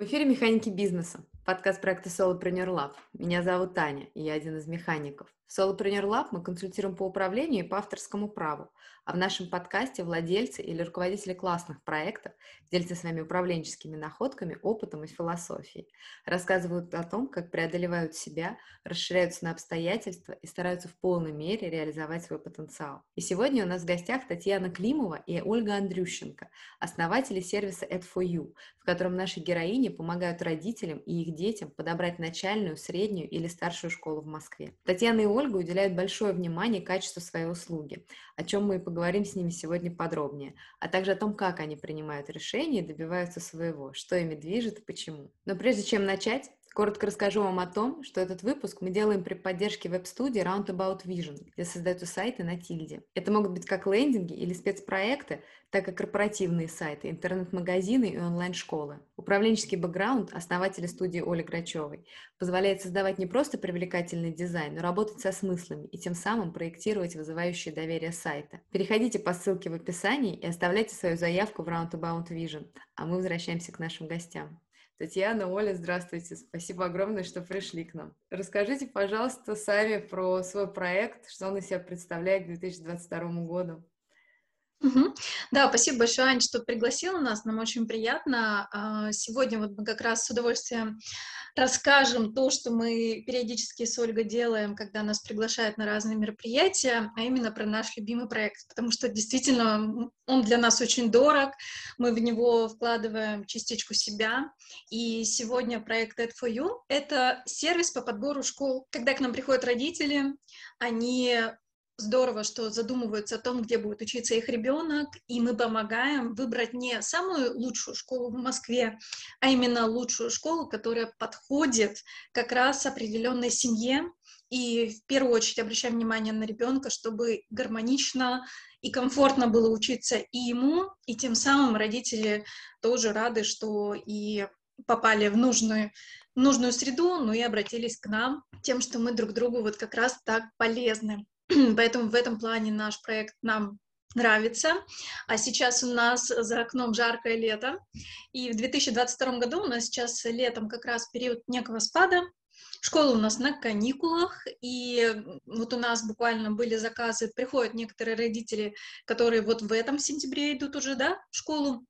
В эфире «Механики бизнеса», подкаст проекта Solopreneur Lab. Меня зовут Таня, и я один из механиков. В Solopreneur Lab мы консультируем по управлению и по авторскому праву, а в нашем подкасте владельцы или руководители классных проектов делятся с вами управленческими находками, опытом и философией. Рассказывают о том, как преодолевают себя, расширяются на обстоятельства и стараются в полной мере реализовать свой потенциал. И сегодня у нас в гостях Татьяна Климова и Ольга Андрющенко, основатели сервиса Ad4U, в котором наши героини помогают родителям и их детям подобрать начальную, среднюю или старшую школу в Москве. Татьяна и Ольга уделяют большое внимание качеству своей услуги, о чем мы и поговорим с ними сегодня подробнее, а также о том, как они принимают решения и добиваются своего, что ими движет и почему. Но прежде чем начать, Коротко расскажу вам о том, что этот выпуск мы делаем при поддержке веб-студии Roundabout Vision, где создаются сайты на тильде. Это могут быть как лендинги или спецпроекты, так и корпоративные сайты, интернет-магазины и онлайн-школы. Управленческий бэкграунд основателя студии Оли Грачевой позволяет создавать не просто привлекательный дизайн, но работать со смыслами и тем самым проектировать вызывающие доверие сайта. Переходите по ссылке в описании и оставляйте свою заявку в Roundabout Vision, а мы возвращаемся к нашим гостям. Татьяна, Оля, здравствуйте. Спасибо огромное, что пришли к нам. Расскажите, пожалуйста, сами про свой проект, что он из себя представляет к 2022 году. Угу. Да, спасибо большое, Ань, что пригласила нас. Нам очень приятно. А, сегодня вот мы как раз с удовольствием расскажем то, что мы периодически с Ольгой делаем, когда нас приглашают на разные мероприятия, а именно про наш любимый проект, потому что действительно он для нас очень дорог, мы в него вкладываем частичку себя, и сегодня проект Ed for You — это сервис по подбору школ. Когда к нам приходят родители, они здорово, что задумываются о том, где будет учиться их ребенок, и мы помогаем выбрать не самую лучшую школу в Москве, а именно лучшую школу, которая подходит как раз определенной семье, и в первую очередь обращаем внимание на ребенка, чтобы гармонично и комфортно было учиться и ему, и тем самым родители тоже рады, что и попали в нужную, нужную среду, ну и обратились к нам тем, что мы друг другу вот как раз так полезны. Поэтому в этом плане наш проект нам нравится. А сейчас у нас за окном жаркое лето. И в 2022 году у нас сейчас летом как раз период некого спада. Школа у нас на каникулах, и вот у нас буквально были заказы, приходят некоторые родители, которые вот в этом сентябре идут уже, да, в школу,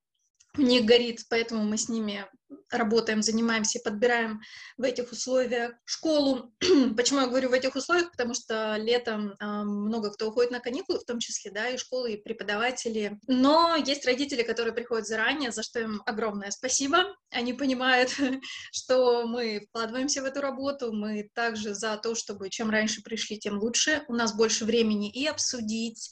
у них горит, поэтому мы с ними работаем, занимаемся, подбираем в этих условиях школу. Почему я говорю в этих условиях? Потому что летом э, много кто уходит на каникулы, в том числе, да, и школы, и преподаватели. Но есть родители, которые приходят заранее, за что им огромное спасибо. Они понимают, что мы вкладываемся в эту работу, мы также за то, чтобы чем раньше пришли, тем лучше. У нас больше времени и обсудить,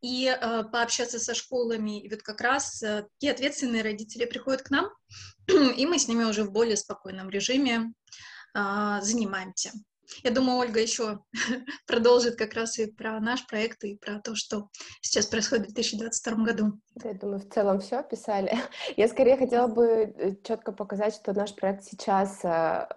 и э, пообщаться со школами. И вот как раз э, те ответственные родители приходят к нам, и мы с ними уже в более спокойном режиме э, занимаемся. Я думаю, Ольга еще продолжит как раз и про наш проект, и про то, что сейчас происходит в 2022 году. Я думаю, в целом все описали. Я скорее хотела бы э, четко показать, что наш проект сейчас э,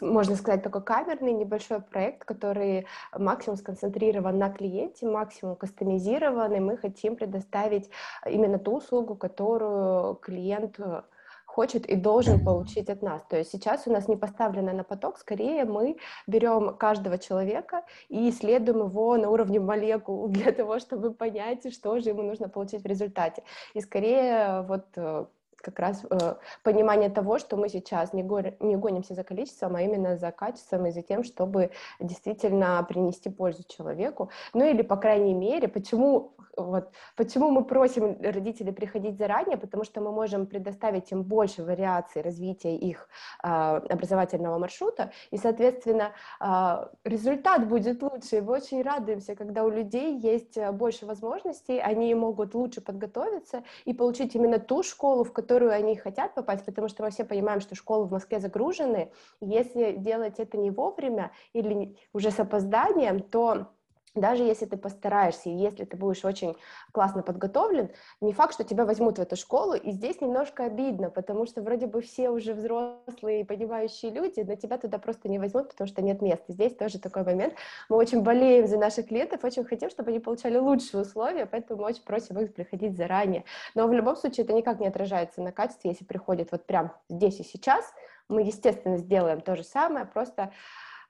можно сказать, такой камерный небольшой проект, который максимум сконцентрирован на клиенте, максимум кастомизирован, и мы хотим предоставить именно ту услугу, которую клиент э, хочет и должен получить от нас. То есть сейчас у нас не поставлено на поток, скорее мы берем каждого человека и исследуем его на уровне молекул для того, чтобы понять, что же ему нужно получить в результате. И скорее вот э, как раз э, понимание того, что мы сейчас не, го не гонимся за количеством, а именно за качеством и за тем, чтобы действительно принести пользу человеку. Ну или, по крайней мере, почему, вот, почему мы просим родителей приходить заранее, потому что мы можем предоставить им больше вариаций развития их э, образовательного маршрута, и, соответственно, э, результат будет лучше. И мы очень радуемся, когда у людей есть больше возможностей, они могут лучше подготовиться и получить именно ту школу, в которой которую они хотят попасть, потому что мы все понимаем, что школы в Москве загружены, если делать это не вовремя или уже с опозданием, то даже если ты постараешься, и если ты будешь очень классно подготовлен, не факт, что тебя возьмут в эту школу, и здесь немножко обидно, потому что вроде бы все уже взрослые и понимающие люди, но тебя туда просто не возьмут, потому что нет места. Здесь тоже такой момент. Мы очень болеем за наших клиентов, очень хотим, чтобы они получали лучшие условия, поэтому мы очень просим их приходить заранее. Но в любом случае это никак не отражается на качестве, если приходит вот прям здесь и сейчас, мы, естественно, сделаем то же самое, просто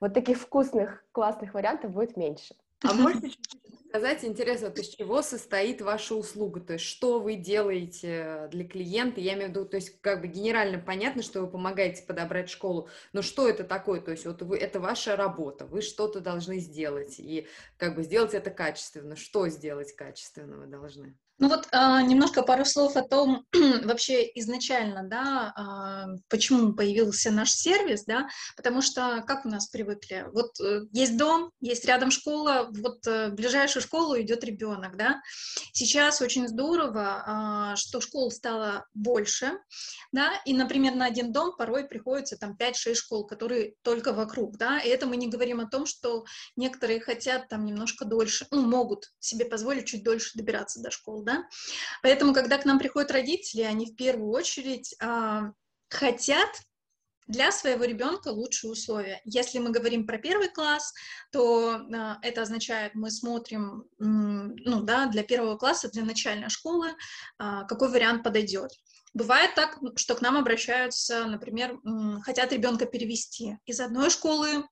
вот таких вкусных, классных вариантов будет меньше. А можете сказать, интересно, вот из чего состоит ваша услуга? То есть что вы делаете для клиента? Я имею в виду, то есть как бы генерально понятно, что вы помогаете подобрать школу, но что это такое? То есть вот вы, это ваша работа, вы что-то должны сделать, и как бы сделать это качественно. Что сделать качественно вы должны? Ну вот а, немножко пару слов о том, вообще изначально, да, а, почему появился наш сервис, да, потому что как у нас привыкли, вот э, есть дом, есть рядом школа, вот э, в ближайшую школу идет ребенок, да. Сейчас очень здорово, а, что школ стало больше, да, и, например, на один дом порой приходится там 5-6 школ, которые только вокруг, да, и это мы не говорим о том, что некоторые хотят там немножко дольше, ну, могут себе позволить чуть дольше добираться до школ, да, поэтому, когда к нам приходят родители, они в первую очередь а, хотят для своего ребенка лучшие условия. Если мы говорим про первый класс, то э, это означает, мы смотрим, ну да, для первого класса, для начальной школы, э, какой вариант подойдет. Бывает так, что к нам обращаются, например, хотят ребенка перевести из одной школы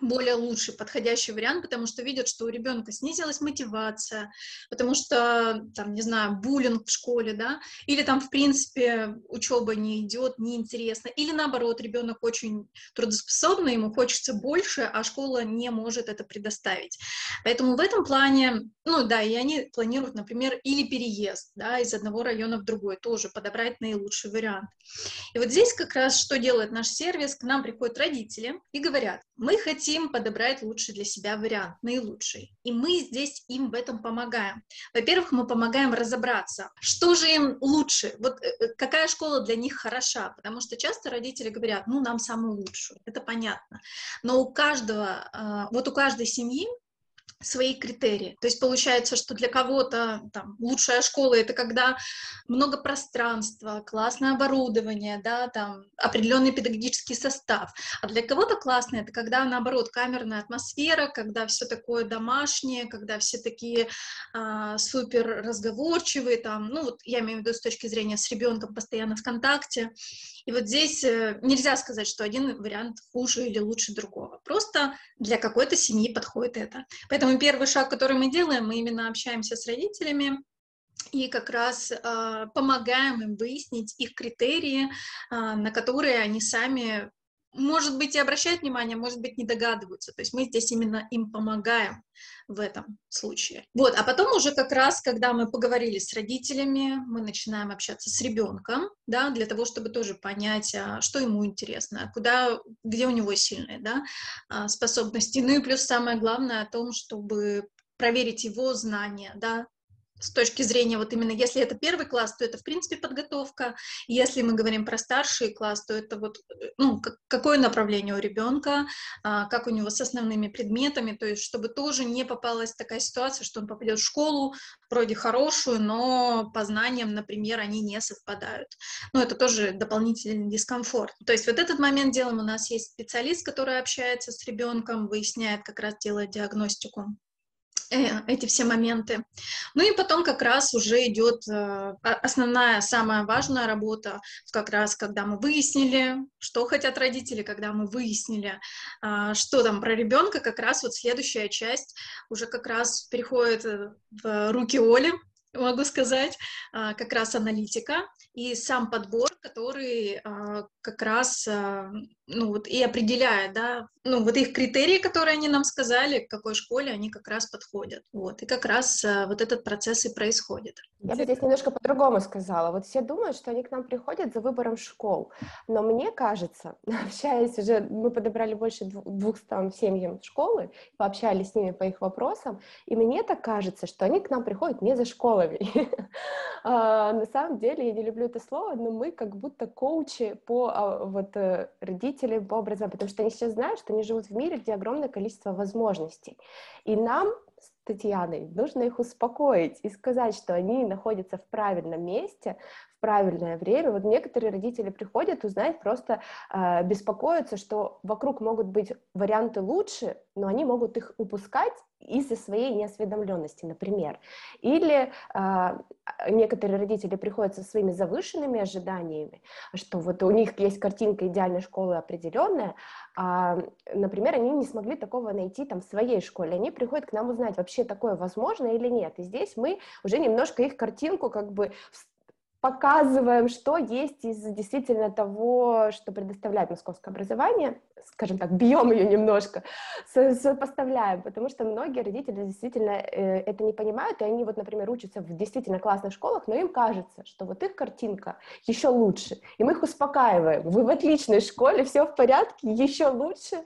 более лучший, подходящий вариант, потому что видят, что у ребенка снизилась мотивация, потому что, там, не знаю, буллинг в школе, да, или там, в принципе, учеба не идет, неинтересно, или наоборот, ребенок очень трудоспособный, ему хочется больше, а школа не может это предоставить. Поэтому в этом плане, ну да, и они планируют, например, или переезд, да, из одного района в другой, тоже подобрать наилучший вариант. И вот здесь как раз что делает наш сервис, к нам приходят родители и говорят, мы хотим подобрать лучший для себя вариант, наилучший. И мы здесь им в этом помогаем. Во-первых, мы помогаем разобраться, что же им лучше, вот э, э, какая школа для них хороша, потому что часто родители говорят, ну, нам самую лучшую, это понятно. Но у каждого, а, вот у каждой семьи свои критерии. То есть получается, что для кого-то там, лучшая школа это когда много пространства, классное оборудование, да, там определенный педагогический состав. А для кого-то классное это когда наоборот камерная атмосфера, когда все такое домашнее, когда все такие а, супер разговорчивые, там, ну вот я имею в виду с точки зрения с ребенком постоянно в контакте. И вот здесь э, нельзя сказать, что один вариант хуже или лучше другого. Просто для какой-то семьи подходит это. Поэтому первый шаг, который мы делаем, мы именно общаемся с родителями, и как раз э, помогаем им выяснить их критерии, э, на которые они сами может быть, и обращают внимание, может быть, не догадываются. То есть мы здесь именно им помогаем в этом случае. Вот, а потом уже как раз, когда мы поговорили с родителями, мы начинаем общаться с ребенком, да, для того, чтобы тоже понять, а, что ему интересно, куда, где у него сильные, да, а, способности. Ну и плюс самое главное о том, чтобы проверить его знания, да, с точки зрения вот именно, если это первый класс, то это, в принципе, подготовка. Если мы говорим про старший класс, то это вот, э, ну, какое направление у ребенка, а, как у него с основными предметами, то есть чтобы тоже не попалась такая ситуация, что он попадет в школу, вроде хорошую, но по знаниям, например, они не совпадают. Ну, это тоже дополнительный дискомфорт. То есть вот этот момент делаем, у нас есть специалист, который общается с ребенком, выясняет, как раз делает диагностику эти все моменты. Ну и потом как раз уже идет э, основная, самая важная работа, как раз когда мы выяснили, что хотят родители, когда мы выяснили, а, что там про ребенка, как раз вот следующая часть уже как раз переходит э, в руки Оли, могу сказать, а, как раз аналитика и сам подбор, который а, как раз, ну вот и определяет, да, ну вот их критерии, которые они нам сказали, к какой школе они как раз подходят, вот, и как раз вот этот процесс и происходит. Я бы здесь немножко по-другому сказала. Вот все думают, что они к нам приходят за выбором школ, но мне кажется, общаясь уже, мы подобрали больше двухстам семьям школы, пообщались с ними по их вопросам, и мне так кажется, что они к нам приходят не за школами. А, на самом деле, я не люблю это слово, но мы как будто коучи по а, вот э, родителям, по образованию, потому что они сейчас знают, что они живут в мире, где огромное количество возможностей. И нам Татьяной, нужно их успокоить и сказать, что они находятся в правильном месте, правильное время. Вот некоторые родители приходят, узнать, просто э, беспокоятся, что вокруг могут быть варианты лучше, но они могут их упускать из-за своей неосведомленности, например. Или э, некоторые родители приходят со своими завышенными ожиданиями, что вот у них есть картинка идеальной школы определенная, а, например, они не смогли такого найти там в своей школе. Они приходят к нам узнать, вообще такое возможно или нет. И здесь мы уже немножко их картинку как бы показываем, что есть из действительно того, что предоставляет московское образование, скажем так, бьем ее немножко, сопоставляем, потому что многие родители действительно э, это не понимают, и они вот, например, учатся в действительно классных школах, но им кажется, что вот их картинка еще лучше, и мы их успокаиваем, вы в отличной школе, все в порядке, еще лучше,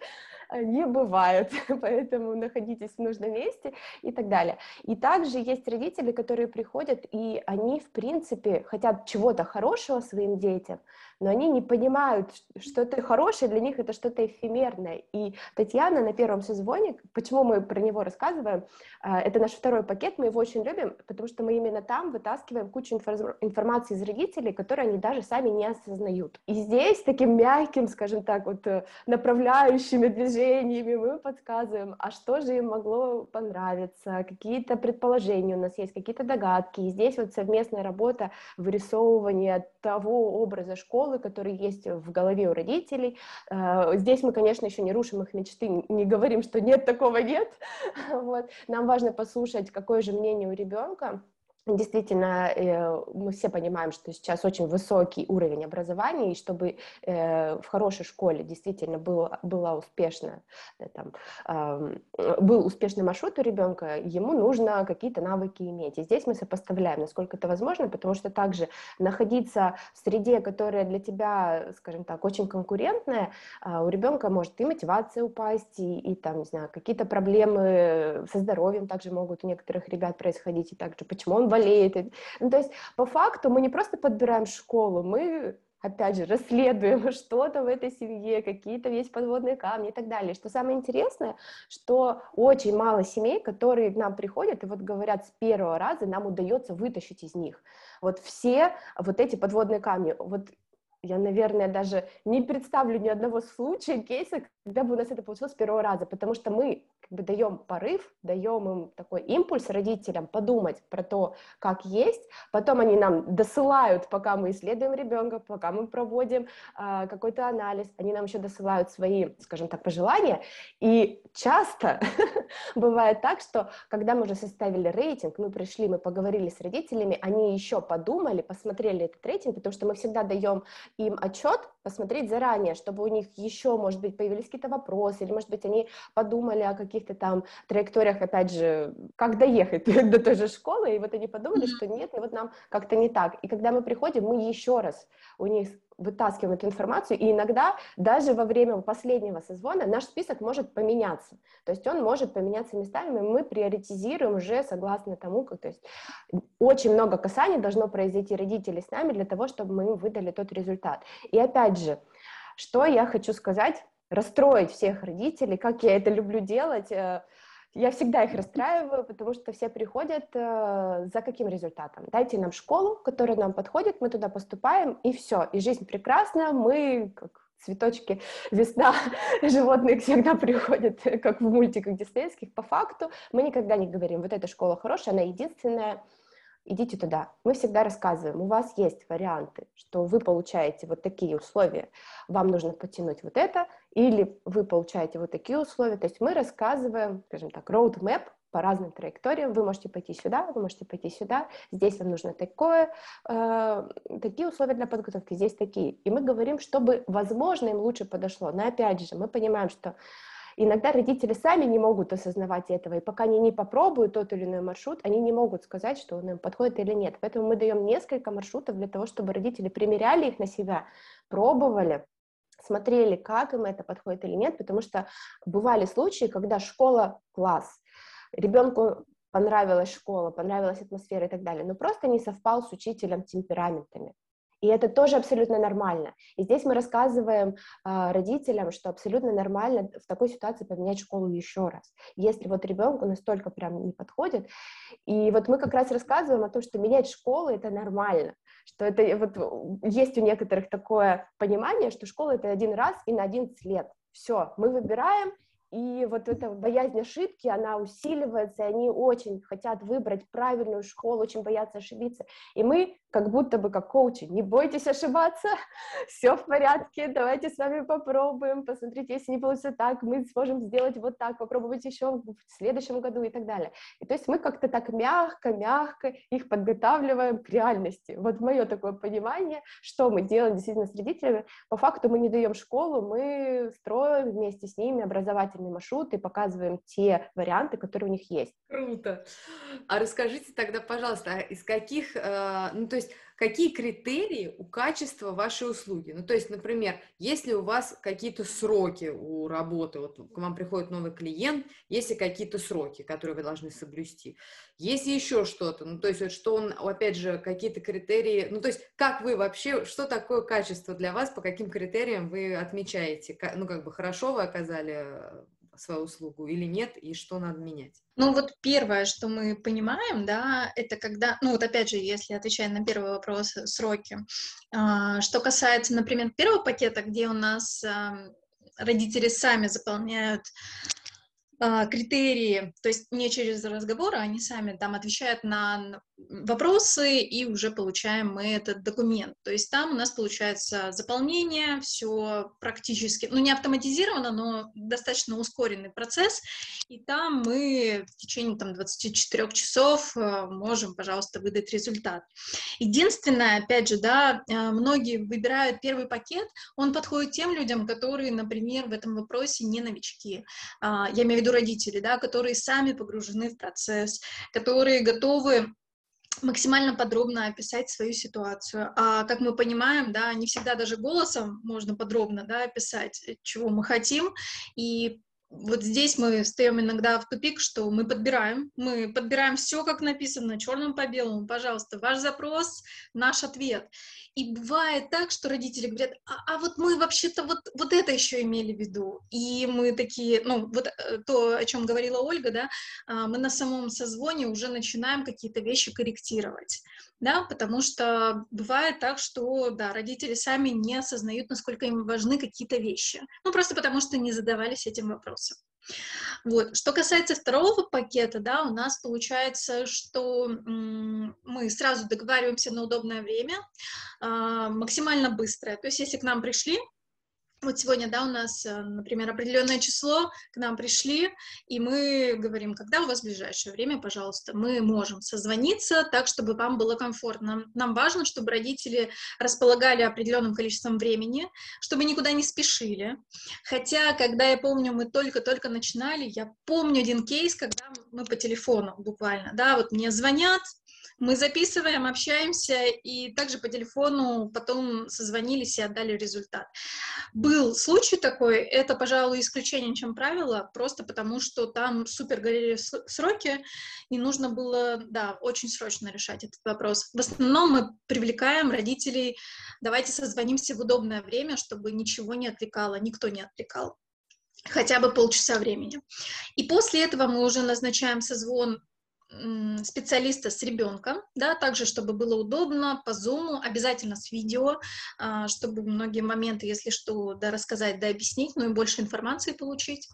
не бывает, поэтому находитесь в нужном месте и так далее. И также есть родители, которые приходят, и они, в принципе, хотят чего-то хорошего своим детям, но они не понимают, что это хорошее, для них это что-то эфемерное. И Татьяна на первом созвоне, почему мы про него рассказываем, а, это наш второй пакет, мы его очень любим, потому что мы именно там вытаскиваем кучу информации из родителей, которые они даже сами не осознают. И здесь таким мягким, скажем так, вот э, направляющими движениями мы подсказываем, а что же им могло понравиться, какие-то предположения у нас есть, какие-то догадки. И здесь вот совместная работа, вырисовывание того образа школы, школы, которые есть в голове у родителей. Э, здесь мы, конечно, еще не рушим их мечты, не говорим, что нет, такого нет. Вот. Нам важно послушать, какое же мнение у ребенка, Действительно, э, мы все понимаем, что сейчас очень высокий уровень образования, и чтобы э, в хорошей школе действительно было, была успешно, там, был успешный маршрут у ребенка, ему нужно какие-то навыки иметь. И здесь мы сопоставляем, насколько это возможно, потому что также находиться в среде, которая для тебя, скажем так, очень конкурентная, а, у ребенка может и мотивация упасть, и, и там, не знаю, какие-то проблемы со здоровьем также могут у некоторых ребят происходить, и также почему он болеет. Ну, то есть по факту мы не просто подбираем школу, мы опять же, расследуем что-то в этой семье, какие-то есть подводные камни и так далее. Что самое интересное, что очень мало семей, которые к нам приходят и вот говорят с первого раза, нам удается вытащить из них вот все вот эти подводные камни. Вот я, наверное, даже не представлю ни одного случая, кейса, когда бы у нас это получилось с первого раза, потому что мы как бы даем порыв, даем им такой импульс родителям подумать про то, как есть, потом они нам досылают, пока мы исследуем ребенка, пока мы проводим э, какой-то анализ, они нам еще досылают свои, скажем так, пожелания, и часто бывает так, что когда мы уже составили рейтинг, мы пришли, мы поговорили с родителями, они еще подумали, посмотрели этот рейтинг, потому что мы всегда даем им отчет, посмотреть заранее, чтобы у них еще, может быть, появились какие-то вопросы, или, может быть, они подумали о каких-то там траекториях, опять же, как доехать до той же школы, и вот они подумали, что нет, ну вот нам как-то не так. И когда мы приходим, мы еще раз у них вытаскиваем эту информацию, и иногда даже во время последнего созвона наш список может поменяться, то есть он может поменяться местами, и мы приоритизируем уже согласно тому, как, то есть очень много касаний должно произойти родителей с нами для того, чтобы мы выдали тот результат. И опять же, что я хочу сказать, расстроить всех родителей, как я это люблю делать, э, я всегда их расстраиваю, потому что все приходят э, за каким результатом? Дайте нам школу, которая нам подходит, мы туда поступаем, и все, и жизнь прекрасна, мы как цветочки, весна, животные всегда приходят, как в мультиках диснейских, по факту мы никогда не говорим, вот эта школа хорошая, она единственная, идите туда. Мы всегда рассказываем, у вас есть варианты, что вы получаете вот такие условия, вам нужно потянуть вот это, или вы получаете вот такие условия. То есть мы рассказываем, скажем так, roadmap по разным траекториям. Вы можете пойти сюда, вы можете пойти сюда, здесь вам нужно такое, э, такие условия для подготовки, здесь такие. И мы говорим, чтобы, возможно, им лучше подошло. Но опять же, мы понимаем, что Иногда родители сами не могут осознавать этого, и пока они не попробуют тот или иной маршрут, они не могут сказать, что он им подходит или нет. Поэтому мы даем несколько маршрутов для того, чтобы родители примеряли их на себя, пробовали, смотрели, как им это подходит или нет, потому что бывали случаи, когда школа класс, ребенку понравилась школа, понравилась атмосфера и так далее, но просто не совпал с учителем темпераментами. И это тоже абсолютно нормально. И здесь мы рассказываем э, родителям, что абсолютно нормально в такой ситуации поменять школу еще раз, если вот ребенку настолько прям не подходит. И вот мы как раз рассказываем о том, что менять школу это нормально, что это вот есть у некоторых такое понимание, что школа это один раз и на 11 лет. Все, мы выбираем, и вот эта боязнь ошибки, она усиливается, и они очень хотят выбрать правильную школу, очень боятся ошибиться. И мы как будто бы как коучи, не бойтесь ошибаться, все в порядке, давайте с вами попробуем, посмотрите, если не получится так, мы сможем сделать вот так, попробовать еще в следующем году и так далее. И то есть мы как-то так мягко-мягко их подготавливаем к реальности. Вот мое такое понимание, что мы делаем действительно с родителями. По факту мы не даем школу, мы строим вместе с ними образовательный маршрут и показываем те варианты, которые у них есть. Круто. А расскажите тогда, пожалуйста, а из каких, э, ну то есть какие критерии у качества вашей услуги? Ну, то есть, например, если у вас какие-то сроки у работы, вот к вам приходит новый клиент, есть ли какие-то сроки, которые вы должны соблюсти? Есть еще что-то? Ну, то есть, вот что он, опять же, какие-то критерии, ну, то есть, как вы вообще, что такое качество для вас, по каким критериям вы отмечаете? Ну, как бы хорошо вы оказали свою услугу или нет, и что надо менять? Ну вот первое, что мы понимаем, да, это когда, ну вот опять же, если отвечать на первый вопрос, э, сроки. А, что касается, например, первого пакета, где у нас родители сами заполняют критерии, то есть не через разговоры, они сами там отвечают на вопросы, и уже получаем мы этот документ. То есть там у нас получается заполнение, все практически, ну не автоматизировано, но достаточно ускоренный процесс, и там мы в течение там 24 часов э, можем, пожалуйста, выдать результат. Единственное, опять же, да, э, многие выбирают первый пакет, он подходит тем людям, которые, например, в этом вопросе не новички. А, я имею в виду родители, да, которые сами погружены в процесс, которые готовы максимально подробно описать свою ситуацию. А как мы понимаем, да, не всегда даже голосом можно подробно да, описать, чего мы хотим, и вот здесь мы стоим иногда в тупик, что мы подбираем, мы подбираем все, как написано, черным по белому, пожалуйста, ваш запрос, наш ответ. И бывает так, что родители говорят, а, а вот мы вообще-то вот, вот это еще имели в виду. И мы такие, ну, вот э, то, о чем говорила Ольга, да, а, мы на самом созвоне уже начинаем какие-то вещи корректировать, да, потому что бывает так, что, да, родители сами не осознают, насколько им важны какие-то вещи. Ну, просто потому что не задавались этим вопросом. Вот. Что касается второго пакета, да, у нас получается, что мы сразу договариваемся на удобное время, а, максимально быстрое. То есть, если к нам пришли, вот сегодня, да, у нас, э, например, определенное число, к нам пришли, и мы говорим, когда у вас ближайшее время, пожалуйста, мы можем созвониться так, чтобы вам было комфортно. Нам важно, чтобы родители располагали определенным количеством времени, чтобы никуда не спешили. Хотя, когда я помню, мы только-только начинали, я помню один кейс, когда мы по телефону буквально, да, вот мне звонят, мы записываем, общаемся, и также по телефону потом созвонились и отдали результат. Был случай такой, это, пожалуй, исключение, чем правило, просто потому что там супер горели сроки, и нужно было, да, очень срочно решать этот вопрос. В основном мы привлекаем родителей, давайте созвонимся в удобное время, чтобы ничего не отвлекало, никто не отвлекал хотя бы полчаса времени. И после этого мы уже назначаем созвон специалиста с ребенком, да, также, чтобы было удобно по Zoom, обязательно с видео, а, чтобы многие моменты, если что, да, рассказать, да, объяснить, ну и больше информации получить.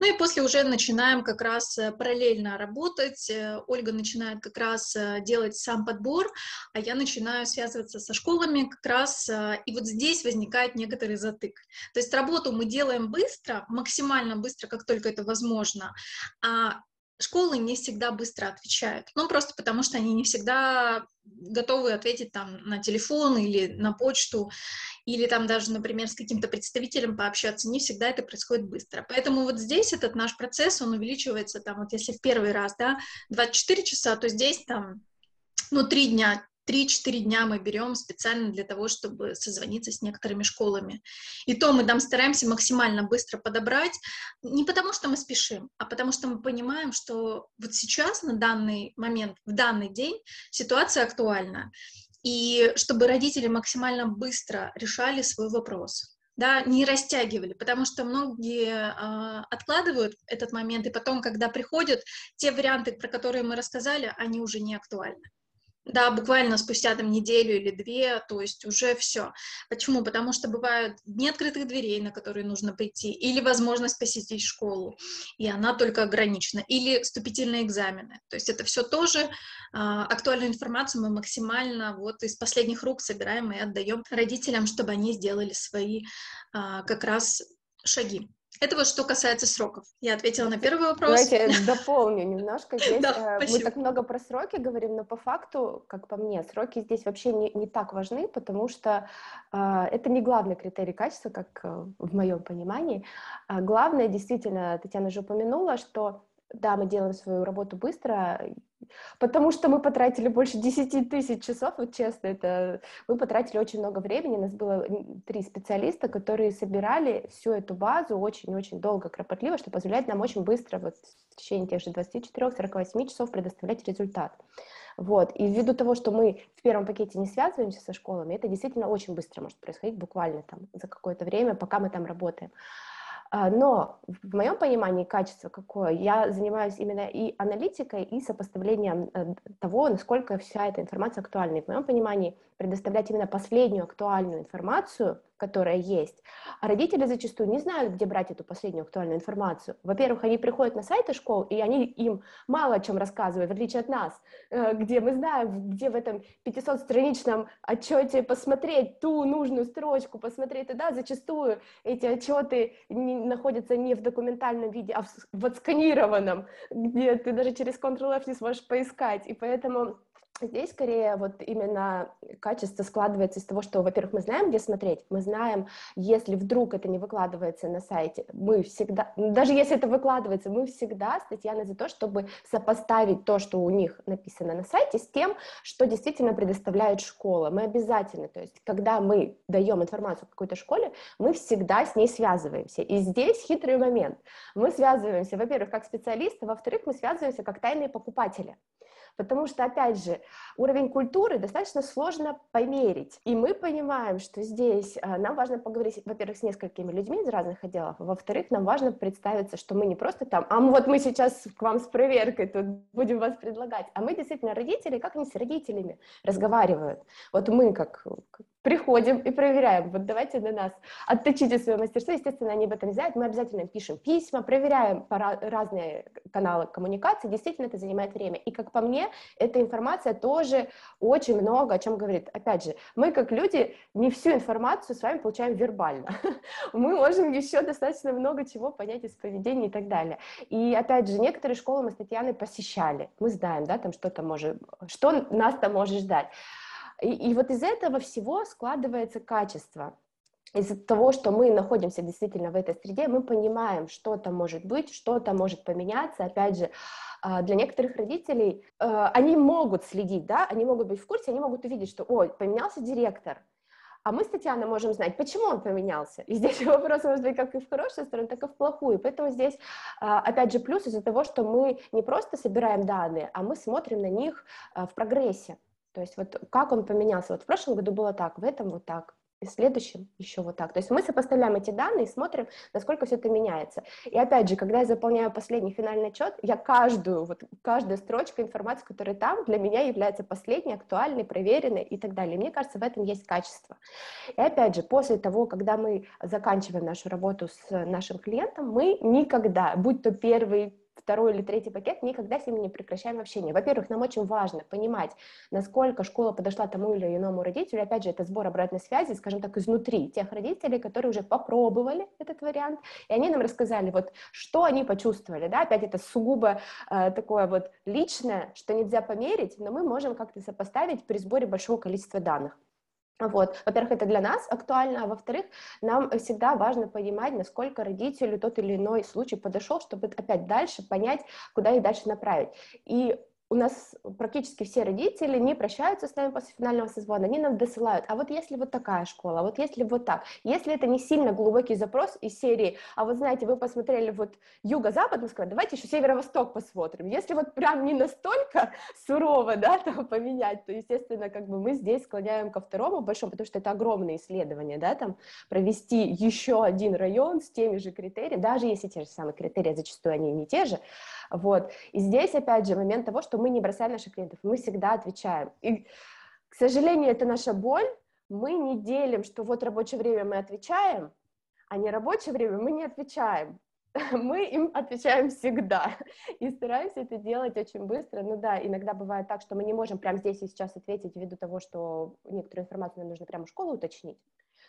Ну и после уже начинаем как раз э, параллельно работать. Э, Ольга начинает как раз э, делать сам подбор, а я начинаю связываться со школами как раз, и вот здесь возникает некоторый затык. То есть работу мы делаем быстро, максимально быстро, как только это возможно, а школы не всегда быстро отвечают. Ну, просто потому что они не всегда готовы ответить там на телефон или на почту, или там даже, например, с каким-то представителем пообщаться. Не всегда это происходит быстро. Поэтому вот здесь этот наш процесс, он увеличивается там, вот если в первый раз, да, 24 часа, то здесь там, ну, 3 дня, 3-4 дня мы берем специально для того, чтобы созвониться с некоторыми школами. И то мы там стараемся максимально быстро подобрать, не потому что мы спешим, а потому что мы понимаем, что вот сейчас, на данный момент, в данный день ситуация актуальна. и чтобы родители максимально быстро решали свой вопрос да, не растягивали, потому что многие э, откладывают этот момент, и потом, когда приходят, те варианты, про которые мы рассказали, они уже не актуальны. Да, буквально спустя там неделю или две, то есть уже все. Почему? Потому что бывают дни открытых дверей, на которые нужно прийти, или возможность посетить школу, и она только ограничена, или вступительные экзамены. То есть это все тоже э, актуальную информацию мы максимально вот из последних рук собираем и отдаем родителям, чтобы они сделали свои э, как раз шаги. Это вот что касается сроков. Я ответила на первый вопрос. Давайте дополню немножко. Здесь да, э, мы так много про сроки говорим, но по факту, как по мне, сроки здесь вообще не, не так важны, потому что э, это не главный критерий качества, как э, в моем понимании. А главное, действительно, Татьяна уже упомянула, что да, мы делаем свою работу быстро, потому что мы потратили больше 10 тысяч часов, вот честно, это мы потратили очень много времени, у нас было три специалиста, которые собирали всю эту базу очень-очень долго, кропотливо, что позволяет нам очень быстро, вот в течение тех же 24-48 часов предоставлять результат. Вот. И ввиду того, что мы в первом пакете не связываемся со школами, это действительно очень быстро может происходить, буквально там за какое-то время, пока мы там работаем. А, но в моем понимании качество какое? Я занимаюсь именно и аналитикой, и сопоставлением э, того, насколько вся эта информация актуальна. И в моем понимании предоставлять именно последнюю актуальную информацию, которая есть. А родители зачастую не знают, где брать эту последнюю актуальную информацию. Во-первых, они приходят на сайты школ, и они им мало о чем рассказывают, в отличие от нас, э, где мы знаем, где в этом 500-страничном отчете посмотреть ту нужную строчку, посмотреть туда. Зачастую эти отчеты не, находятся не в документальном виде, а в, в отсканированном, где ты даже через Ctrl-F не сможешь поискать. И поэтому Здесь скорее вот именно качество складывается из того, что, во-первых, мы знаем, где смотреть, мы знаем, если вдруг это не выкладывается на сайте, мы всегда, даже если это выкладывается, мы всегда с Татьяной за то, чтобы сопоставить то, что у них написано на сайте, с тем, что действительно предоставляет школа. Мы обязательно, то есть, когда мы даем информацию какой-то школе, мы всегда с ней связываемся. И здесь хитрый момент. Мы связываемся, во-первых, как специалисты, во-вторых, мы связываемся как тайные покупатели потому что, опять же, уровень культуры достаточно сложно померить, и мы понимаем, что здесь э, нам важно поговорить, во-первых, с несколькими людьми из разных отделов, а во-вторых, нам важно представиться, что мы не просто там, а вот мы сейчас к вам с проверкой тут будем вас предлагать, а мы действительно родители, как они с родителями разговаривают. Вот мы как приходим и проверяем, вот давайте на нас, отточите свое мастерство, естественно, они об этом знают, мы обязательно пишем письма, проверяем разные каналы коммуникации, действительно это занимает время, и как по мне, эта информация тоже очень много о чем говорит. Опять же, мы как люди не всю информацию с вами получаем вербально, мы можем еще достаточно много чего понять из поведения и так далее. И опять же, некоторые школы мы с Татьяной посещали, мы знаем, да, там что-то может, что нас там может ждать. И, и вот из этого всего складывается качество. Из-за того, что мы находимся действительно в этой среде, мы понимаем, что там может быть, что там может поменяться. Опять же, а, для некоторых родителей э, они могут следить, да, они могут быть в курсе, они могут увидеть, что, ой, поменялся директор, а мы с Татьяной можем знать, почему он поменялся. И здесь вопрос может быть как и в хорошую сторону, так и в плохую. Поэтому здесь, а, опять же, плюс из-за того, что мы не просто собираем данные, а мы смотрим на них а, в прогрессе. То есть вот как он поменялся. Вот в прошлом году было так, в этом вот так, и в следующем еще вот так. То есть мы сопоставляем эти данные и смотрим, насколько все это меняется. И опять же, когда я заполняю последний финальный отчет, я каждую, вот каждая строчка информации, которая там, для меня является последней, актуальной, проверенной и так далее. И мне кажется, в этом есть качество. И опять же, после того, когда мы заканчиваем нашу работу с нашим клиентом, мы никогда, будь то первый второй или третий пакет, никогда с ними не прекращаем общение. Во-первых, нам очень важно понимать, насколько школа подошла тому или иному родителю. Опять же, это сбор обратной связи, скажем так, изнутри тех родителей, которые уже попробовали этот вариант, и они нам рассказали, вот, что они почувствовали, да, опять это сугубо э, такое вот личное, что нельзя померить, но мы можем как-то сопоставить при сборе большого количества данных. Вот. Во-первых, это для нас актуально, а во-вторых, нам всегда важно понимать, насколько родителю тот или иной случай подошел, чтобы опять дальше понять, куда их дальше направить. И у нас практически все родители не прощаются с нами после финального созвона, они нам досылают, а вот если вот такая школа, а вот если вот так, если это не сильно глубокий запрос из серии, а вот знаете, вы посмотрели вот юго-запад Москвы, давайте еще северо-восток посмотрим, если вот прям не настолько сурово, да, то поменять, то, естественно, как бы мы здесь склоняем ко второму большому, потому что это огромное исследование, да, там, провести еще один район с теми же критериями, даже если те же самые критерии, зачастую они не те же, вот, и здесь, опять же, момент того, что мы не бросаем наших клиентов, мы всегда отвечаем. И, к сожалению, это наша боль, мы не делим, что вот рабочее время мы отвечаем, а не рабочее время мы не отвечаем. Мы им отвечаем всегда и стараемся это делать очень быстро. Ну да, иногда бывает так, что мы не можем прямо здесь и сейчас ответить ввиду того, что некоторую информацию нам нужно прямо в школу уточнить.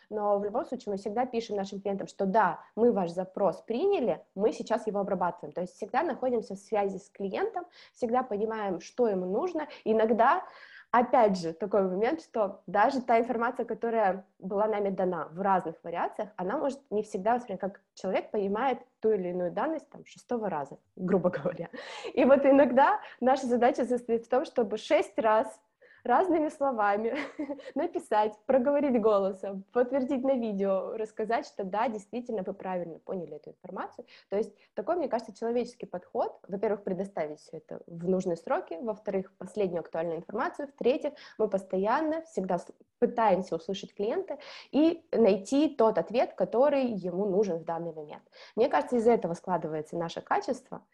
Но в любом случае мы всегда пишем нашим клиентам, что да, мы ваш запрос приняли, мы сейчас его обрабатываем. То есть всегда находимся в связи с клиентом, всегда понимаем, что ему нужно. Иногда Опять же, такой момент, что даже та информация, которая была нами дана в разных вариациях, она может не всегда воспринять, как человек понимает ту или иную данность там шестого раза, грубо говоря. И вот иногда наша задача состоит в том, чтобы шесть раз разными словами написать, проговорить голосом, подтвердить на видео, рассказать, что да, действительно вы правильно поняли эту информацию. То есть такой, мне кажется, человеческий подход, во-первых, предоставить все это в нужные сроки, во-вторых, последнюю актуальную информацию, в-третьих, мы постоянно всегда пытаемся услышать клиента и найти тот ответ, который ему нужен в данный момент. Мне кажется, из этого складывается наше качество,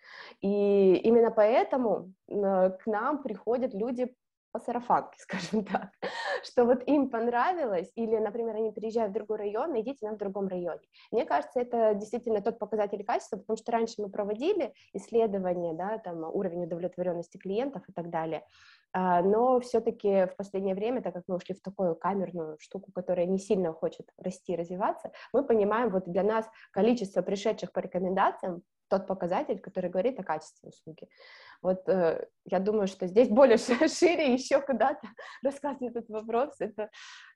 и именно поэтому э, к нам приходят люди по сарафанке, скажем так, что вот им понравилось, или, например, они приезжают в другой район, найдите нас в другом районе. Мне кажется, это действительно тот показатель качества, потому что раньше мы проводили исследования, да, там, уровень удовлетворенности клиентов и так далее, а, но все-таки в последнее время, так как мы ушли в такую камерную штуку, которая не сильно хочет расти и развиваться, мы понимаем, вот для нас количество пришедших по рекомендациям тот показатель, который говорит о качестве услуги. Вот э, я думаю, что здесь более шире еще куда-то рассказывать этот вопрос. Это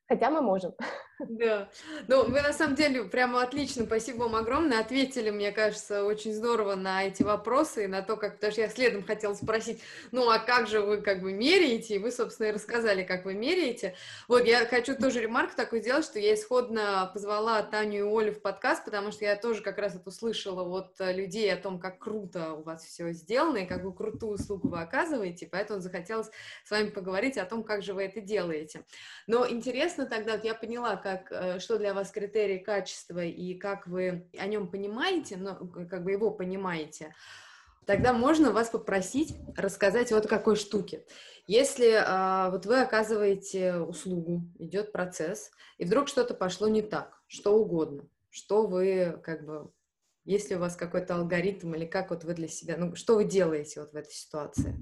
Хотя мы можем. Да. Ну, вы на самом деле прямо отлично, спасибо вам огромное. Ответили, мне кажется, очень здорово на эти вопросы и на то, как... Потому что я следом хотела спросить, ну, а как же вы как бы меряете? И вы, собственно, и рассказали, как вы меряете. Вот, я хочу тоже ремарку такую сделать, что я исходно позвала Таню и Олю в подкаст, потому что я тоже как раз это услышала вот э, людей о том, как круто у вас все сделано и какую крутую услугу вы оказываете, поэтому захотелось с вами поговорить о том, как же вы это делаете. Но интересно, интересно тогда, вот я поняла, как, э, что для вас критерий качества и как вы о нем понимаете, но как бы его понимаете, тогда можно вас попросить рассказать вот о какой штуке. Если а, вот вы оказываете услугу, идет процесс, и вдруг что-то пошло не так, что угодно, что вы как бы, если у вас какой-то алгоритм или как вот вы для себя, ну что вы делаете вот в этой ситуации?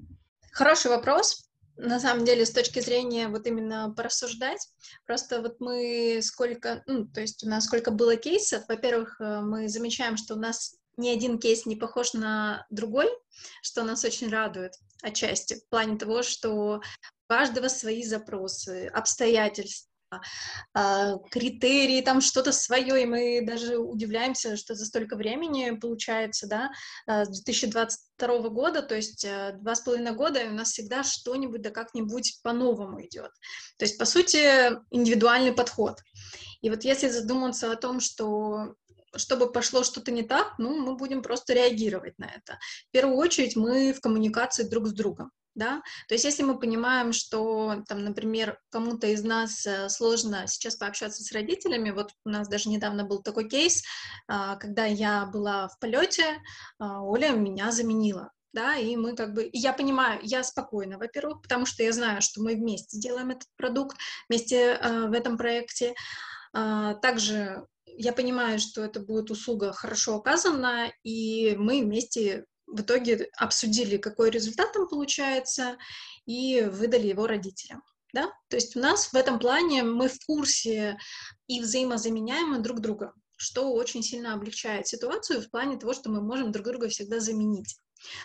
Хороший вопрос на самом деле, с точки зрения вот именно порассуждать, просто вот мы сколько, ну, то есть у нас сколько было кейсов, во-первых, э, мы замечаем, что у нас ни один кейс не похож на другой, что нас очень радует отчасти, в плане того, что у каждого свои запросы, обстоятельства, критерии, там что-то свое, и мы даже удивляемся, что за столько времени получается, да, а, с 2022 года, то есть э, два с половиной года, и у нас всегда что-нибудь да как-нибудь по-новому идет. То есть, по сути, индивидуальный подход. И вот если задуматься о том, что чтобы пошло что-то не так, ну, мы будем просто реагировать на это. В первую очередь мы в коммуникации друг с другом да, то есть если мы понимаем, что, там, например, кому-то из нас э, сложно сейчас пообщаться с родителями, вот у нас даже недавно был такой кейс, а, когда я была в полете, а, Оля меня заменила, да, и мы как бы, я понимаю, я спокойна, во-первых, потому что я знаю, что мы вместе делаем этот продукт, вместе э, в этом проекте, а, также я понимаю, что это будет услуга хорошо оказана, и мы вместе в итоге обсудили, какой результат там получается, и выдали его родителям. Да? То есть у нас в этом плане мы в курсе и взаимозаменяемы друг друга, что очень сильно облегчает ситуацию в плане того, что мы можем друг друга всегда заменить.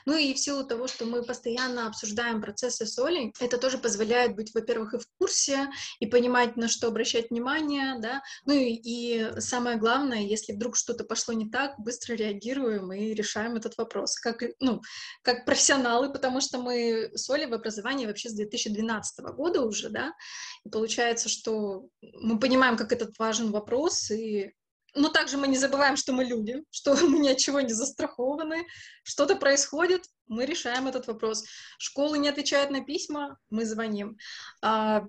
Ну и в силу того, что мы постоянно обсуждаем процессы соли, это тоже позволяет быть, во-первых, и в курсе, и понимать, на что обращать внимание, да. Ну и, и самое главное, если вдруг что-то пошло не так, быстро реагируем и решаем этот вопрос. Как, ну, как профессионалы, потому что мы соли в образовании вообще с 2012 года уже, да, и получается, что мы понимаем, как этот важен вопрос, и но также мы не забываем, что мы люди, что мы ни от чего не застрахованы, что-то происходит, мы решаем этот вопрос. Школы не отвечают на письма, мы звоним. А,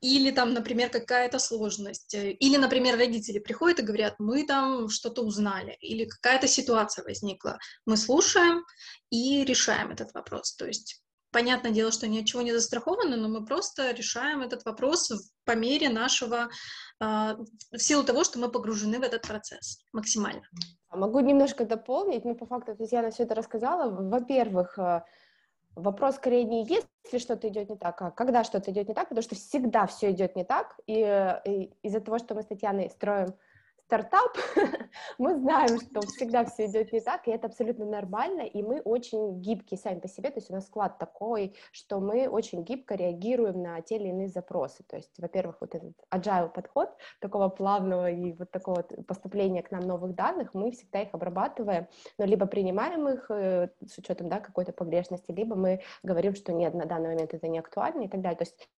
или там, например, какая-то сложность. Или, например, родители приходят и говорят, мы там что-то узнали, или какая-то ситуация возникла. Мы слушаем и решаем этот вопрос. То есть Понятное дело, что ни от чего не застрахованы, но мы просто решаем этот вопрос по мере нашего, в силу того, что мы погружены в этот процесс максимально. Могу немножко дополнить, но по факту Татьяна все это рассказала. Во-первых, э, вопрос скорее не если что-то идет не так, а когда что-то идет не так, потому что всегда все идет не так, и, э, и из-за того, что мы с Татьяной строим стартап, мы знаем, что всегда все идет не так, и это абсолютно нормально, и мы очень гибкие сами по себе, то есть у нас склад такой, что мы очень гибко реагируем на те или иные запросы, то есть, во-первых, вот этот agile подход, такого плавного и вот такого поступления к нам новых данных, мы всегда их обрабатываем, но либо принимаем их э, с учетом, да, какой-то погрешности, либо мы говорим, что нет, на данный момент это не актуально и так далее, то есть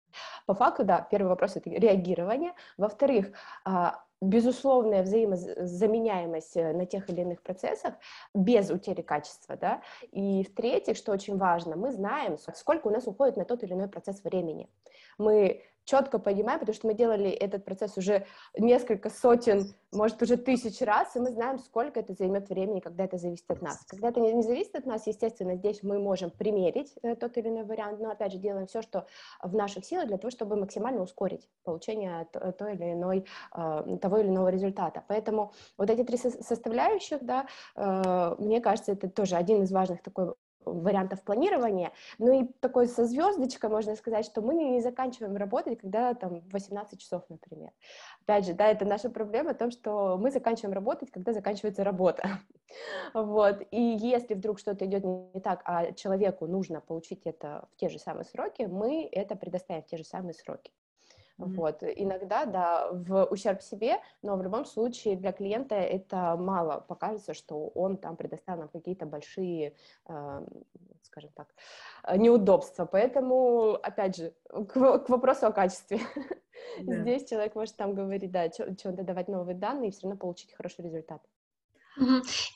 по факту, да, первый вопрос — это реагирование. Во-вторых, а, безусловная взаимозаменяемость э, на тех или иных процессах без утери качества, да, и в-третьих, что очень важно, мы знаем, сколько у нас уходит на тот или иной процесс времени. Мы четко понимаем, потому что мы делали этот процесс уже несколько сотен, может, уже тысяч раз, и мы знаем, сколько это займет времени, когда это зависит от нас. Когда это не, зависит от нас, естественно, здесь мы можем примерить э, тот или иной вариант, но, опять же, делаем все, что в наших силах для того, чтобы максимально ускорить получение той или иной, э, того или иного результата. Поэтому вот эти три составляющих, да, э, мне кажется, это тоже один из важных такой вариантов планирования. Ну и такой со звездочкой можно сказать, что мы не заканчиваем работать, когда там 18 часов, например. Опять же, да, это наша проблема в том, что мы заканчиваем работать, когда заканчивается работа. Вот. И если вдруг что-то идет не так, а человеку нужно получить это в те же самые сроки, мы это предоставим в те же самые сроки. Mm-hmm. Вот. Иногда, да, в ущерб себе, но в любом случае для клиента это мало покажется, что он там предоставил нам какие-то большие, э, скажем так, э, неудобства. Поэтому, опять же, к, к вопросу о качестве. Yeah. Здесь человек может там говорить, да, что-то давать новые данные и все равно получить хороший результат.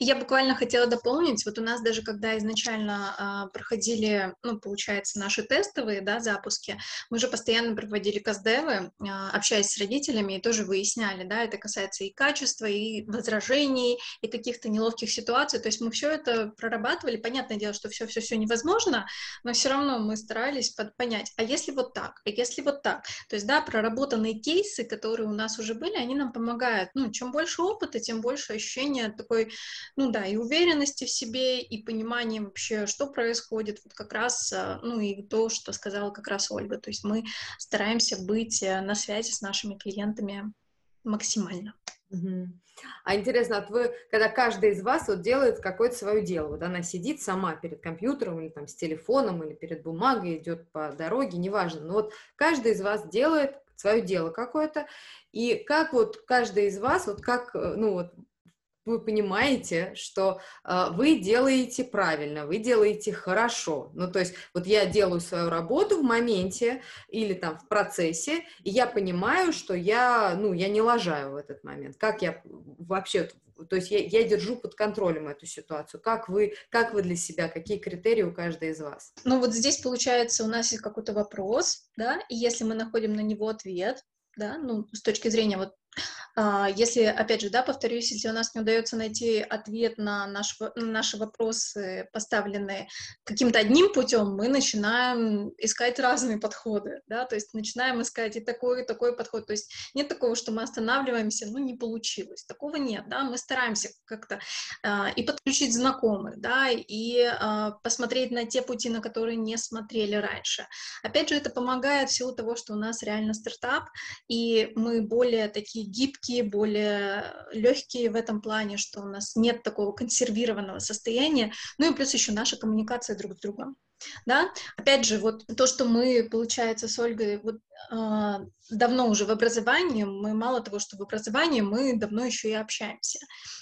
Я буквально хотела дополнить, вот у нас даже когда изначально а, проходили, ну, получается, наши тестовые, да, запуски, мы же постоянно проводили каздевы, а, общаясь с родителями, и тоже выясняли, да, это касается и качества, и возражений, и каких-то неловких ситуаций, то есть мы все это прорабатывали, понятное дело, что все-все-все невозможно, но все равно мы старались под, понять, а если вот так, а если вот так, то есть, да, проработанные кейсы, которые у нас уже были, они нам помогают, ну, чем больше опыта, тем больше ощущения такой, ну да, и уверенности в себе, и понимание вообще, что происходит, вот как раз, э, ну и то, что сказала как раз Ольга, то есть мы стараемся быть э, на связи с нашими клиентами максимально. А интересно, вот вы, когда каждый из вас вот делает какое-то свое дело, вот она сидит сама перед компьютером или там с телефоном или перед бумагой, идет по дороге, неважно, но вот каждый из вас делает свое дело какое-то, и как вот каждый из вас, вот как, э, ну вот вы понимаете, что э, вы делаете правильно, вы делаете хорошо. Ну, то есть вот я делаю свою работу в моменте или там в процессе, и я понимаю, что я, ну, я не лажаю в этот момент. Как я вообще, то есть я, я держу под контролем эту ситуацию. Как вы, как вы для себя, какие критерии у каждой из вас? Ну, вот здесь, получается, у нас есть какой-то вопрос, да, и если мы находим на него ответ, да, ну, с точки зрения вот если, опять же, да, повторюсь, если у нас не удается найти ответ на, наш, на наши вопросы, поставленные каким-то одним путем, мы начинаем искать разные подходы, да, то есть начинаем искать и такой, и такой подход, то есть нет такого, что мы останавливаемся, ну, не получилось, такого нет, да, мы стараемся как-то э, и подключить знакомых, да, и э, посмотреть на те пути, на которые не смотрели раньше. Опять же, это помогает в силу того, что у нас реально стартап, и мы более такие гибкие, более легкие в этом плане, что у нас нет такого консервированного состояния, ну и плюс еще наша коммуникация друг с другом да, опять же, вот то, что мы, получается, с Ольгой вот, э, давно уже в образовании, мы мало того, что в образовании, мы давно еще и общаемся.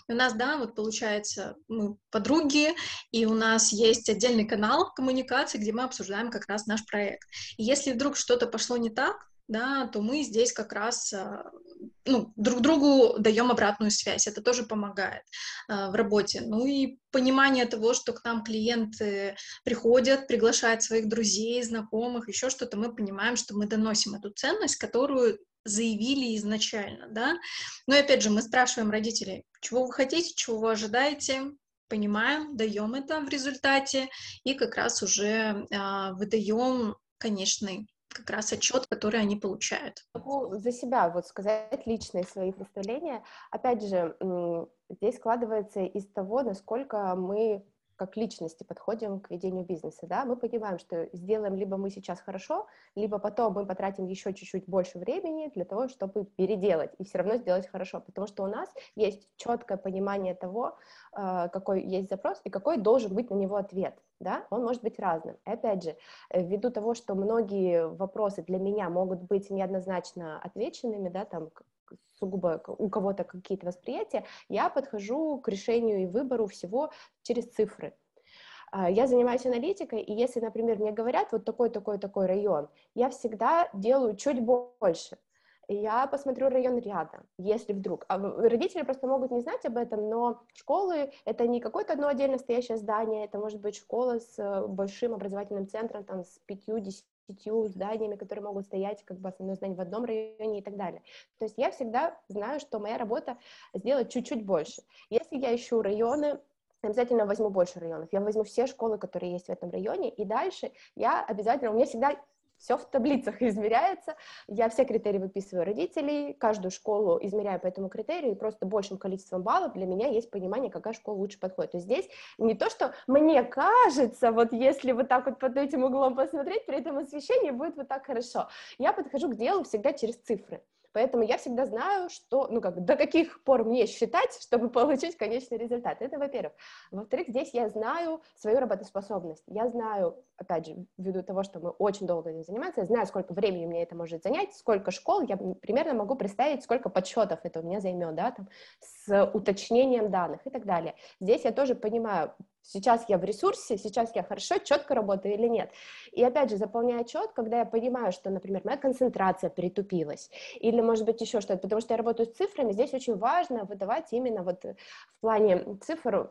И у нас, да, вот получается, мы подруги, и у нас есть отдельный канал коммуникации, где мы обсуждаем как раз наш проект. И если вдруг что-то пошло не так, да, то мы здесь как раз а, ну, друг другу даем обратную связь. Это тоже помогает э, в работе. Ну и понимание того, что к нам клиенты приходят, приглашают своих друзей, знакомых, еще что-то, мы понимаем, что мы доносим эту ценность, которую заявили изначально, да. Но и опять же, мы спрашиваем родителей, чего вы хотите, чего вы ожидаете, понимаем, даем это в результате и как раз уже э, выдаем конечный как раз отчет, который они получают. Могу за себя вот сказать личные свои представления. Опять же, здесь складывается из того, насколько мы как личности подходим к ведению бизнеса, да, мы понимаем, что сделаем либо мы сейчас хорошо, либо потом мы потратим еще чуть-чуть больше времени для того, чтобы переделать и все равно сделать хорошо, потому что у нас есть четкое понимание того, а, какой есть запрос и какой должен быть на него ответ, да, он может быть разным. И опять же, э, ввиду того, что многие вопросы для меня могут быть неоднозначно отвеченными, да, там сугубо у кого-то какие-то восприятия, я подхожу к решению и выбору всего через цифры. А, я занимаюсь аналитикой, и если, например, мне говорят вот такой, такой, такой район, я всегда делаю чуть больше. Я посмотрю район рядом, если вдруг. А родители просто могут не знать об этом, но школы — это не какое-то одно отдельно стоящее здание, это может быть школа с э, большим образовательным центром, там, с пятью, пятью зданиями, которые могут стоять, как бы основное здание в одном районе и так далее. То есть я всегда знаю, что моя работа сделать чуть-чуть больше. Если я ищу районы, обязательно возьму больше районов. Я возьму все школы, которые есть в этом районе, и дальше я обязательно, у меня всегда все в таблицах измеряется. Я все критерии выписываю родителей, каждую школу измеряю по этому критерию, и просто большим количеством баллов для меня есть понимание, какая школа лучше подходит. То есть здесь не то, что мне кажется, вот если вот так вот под этим углом посмотреть, при этом освещение будет вот так хорошо. Я подхожу к делу всегда через цифры. Поэтому я всегда знаю, что, ну как, до каких пор мне считать, чтобы получить конечный результат. Это, во-первых. Во-вторых, здесь я знаю свою работоспособность. Я знаю, опять же, ввиду того, что мы очень долго этим занимаемся, я знаю, сколько времени мне это может занять, сколько школ, я примерно могу представить, сколько подсчетов это у меня займет, да, там, с уточнением данных и так далее. Здесь я тоже понимаю, сейчас я в ресурсе, сейчас я хорошо, четко работаю или нет. И опять же, заполняя отчет, когда я понимаю, что, например, моя концентрация притупилась, или, может быть, еще что-то, потому что я работаю с цифрами, здесь очень важно выдавать именно вот в плане цифр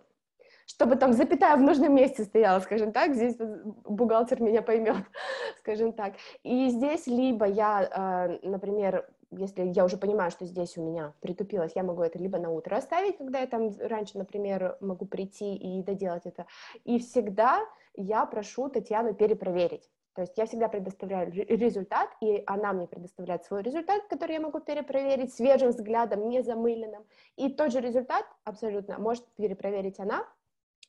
чтобы там запятая в нужном месте стояла, скажем так, здесь бухгалтер меня поймет, скажем так. И здесь либо я, а, например, если я уже понимаю, что здесь у меня притупилось, я могу это либо на утро оставить, когда я там раньше, например, могу прийти и доделать это. И всегда я прошу Татьяну перепроверить. То есть я всегда предоставляю результат, и она мне предоставляет свой результат, который я могу перепроверить свежим взглядом, не замыленным. И тот же результат абсолютно может перепроверить она,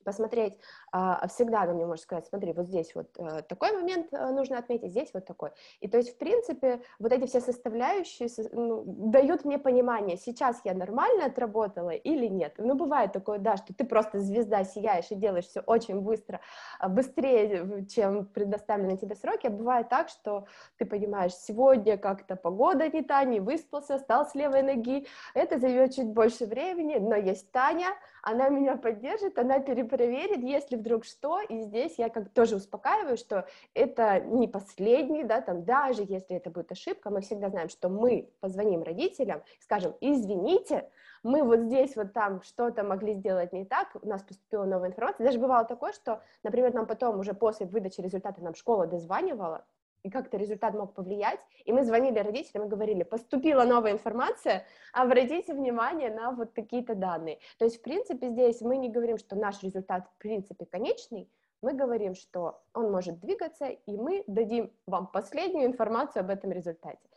посмотреть, а, всегда она мне может сказать, смотри, вот здесь вот э, такой момент э, нужно отметить, здесь вот такой. И то есть, в принципе, вот эти все составляющие ну, дают мне понимание, сейчас я нормально отработала или нет. Ну, бывает такое, да, что ты просто звезда, сияешь и делаешь все очень быстро, а, быстрее, чем предоставлены тебе сроки, а бывает так, что ты понимаешь, сегодня как-то погода не та, не выспался, стал с левой ноги, это займет чуть больше времени, но есть Таня, она меня поддержит, она перепроверит, если вдруг что, и здесь я как тоже успокаиваю, что это не последний, да, там, даже если это будет ошибка, мы всегда знаем, что мы позвоним родителям, скажем, извините, мы вот здесь вот там что-то могли сделать не так, у нас поступила новая информация, даже бывало такое, что, например, нам потом уже после выдачи результата нам школа дозванивала, и как-то результат мог повлиять. И мы звонили родителям и говорили, поступила новая информация, обратите внимание на вот такие-то данные. То есть, в принципе, здесь мы не говорим, что наш результат в принципе конечный, мы говорим, что он может двигаться, и мы дадим вам последнюю информацию об этом результате.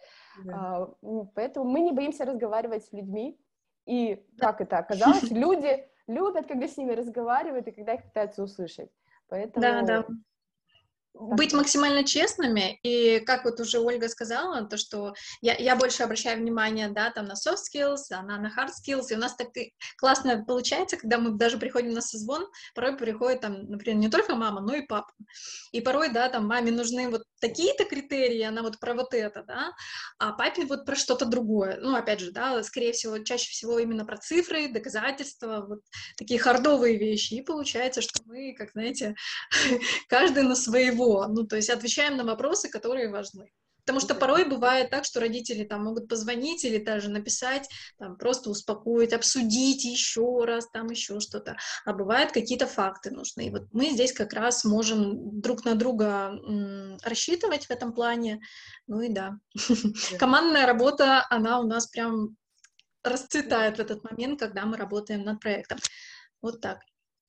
Да. А, поэтому мы не боимся разговаривать с людьми, и как это оказалось, люди любят, когда с ними разговаривают и когда их пытаются услышать. Поэтому да, да. Быть максимально честными, и как вот уже Ольга сказала, то, что я, я больше обращаю внимание, да, там, на soft skills, она на hard skills, и у нас так классно получается, когда мы даже приходим на созвон, порой приходит там, например, не только мама, но и папа, и порой, да, там, маме нужны вот такие-то критерии, она вот про вот это, да, а папе вот про что-то другое, ну, опять же, да, скорее всего, чаще всего именно про цифры, доказательства, вот такие хардовые вещи, и получается, что мы, как, знаете, каждый на своего, ну, то есть отвечаем на вопросы, которые важны. Потому что порой бывает так, что родители там могут позвонить или даже написать, там, просто успокоить, обсудить еще раз, там еще что-то. А бывают какие-то факты нужны. И вот мы здесь как раз можем друг на друга м, рассчитывать в этом плане. Ну и да. Командная работа, она у нас прям расцветает в этот момент, когда мы работаем над проектом. Вот так.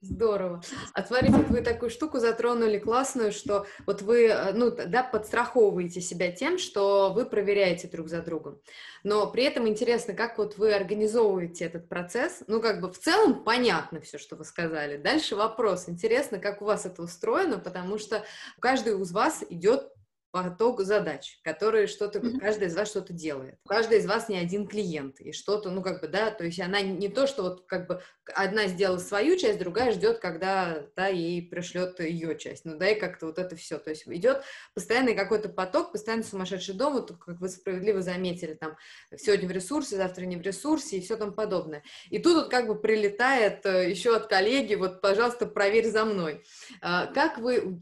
Здорово. А смотрите, вы такую штуку затронули классную, что вот вы, э, ну, да, подстраховываете себя тем, что вы проверяете друг за другом. Но при этом интересно, как вот вы организовываете этот процесс. Ну, как бы в целом понятно все, что вы сказали. Дальше вопрос. Интересно, как у вас это устроено, потому что каждый из вас идет поток задач, которые что-то, mm-hmm. каждый из вас что-то делает. Каждый из вас не один клиент, и что-то, ну, как бы, да, то есть она не то, что вот, как бы, одна сделала свою часть, другая ждет, когда та ей пришлет ее часть, ну, да, и как-то вот это все, то есть идет постоянный какой-то поток, постоянно сумасшедший дом, вот, как вы справедливо заметили, там, сегодня в ресурсе, завтра не в ресурсе, и все там подобное. И тут вот как бы прилетает э, еще от коллеги, вот, пожалуйста, проверь за мной. А, как вы,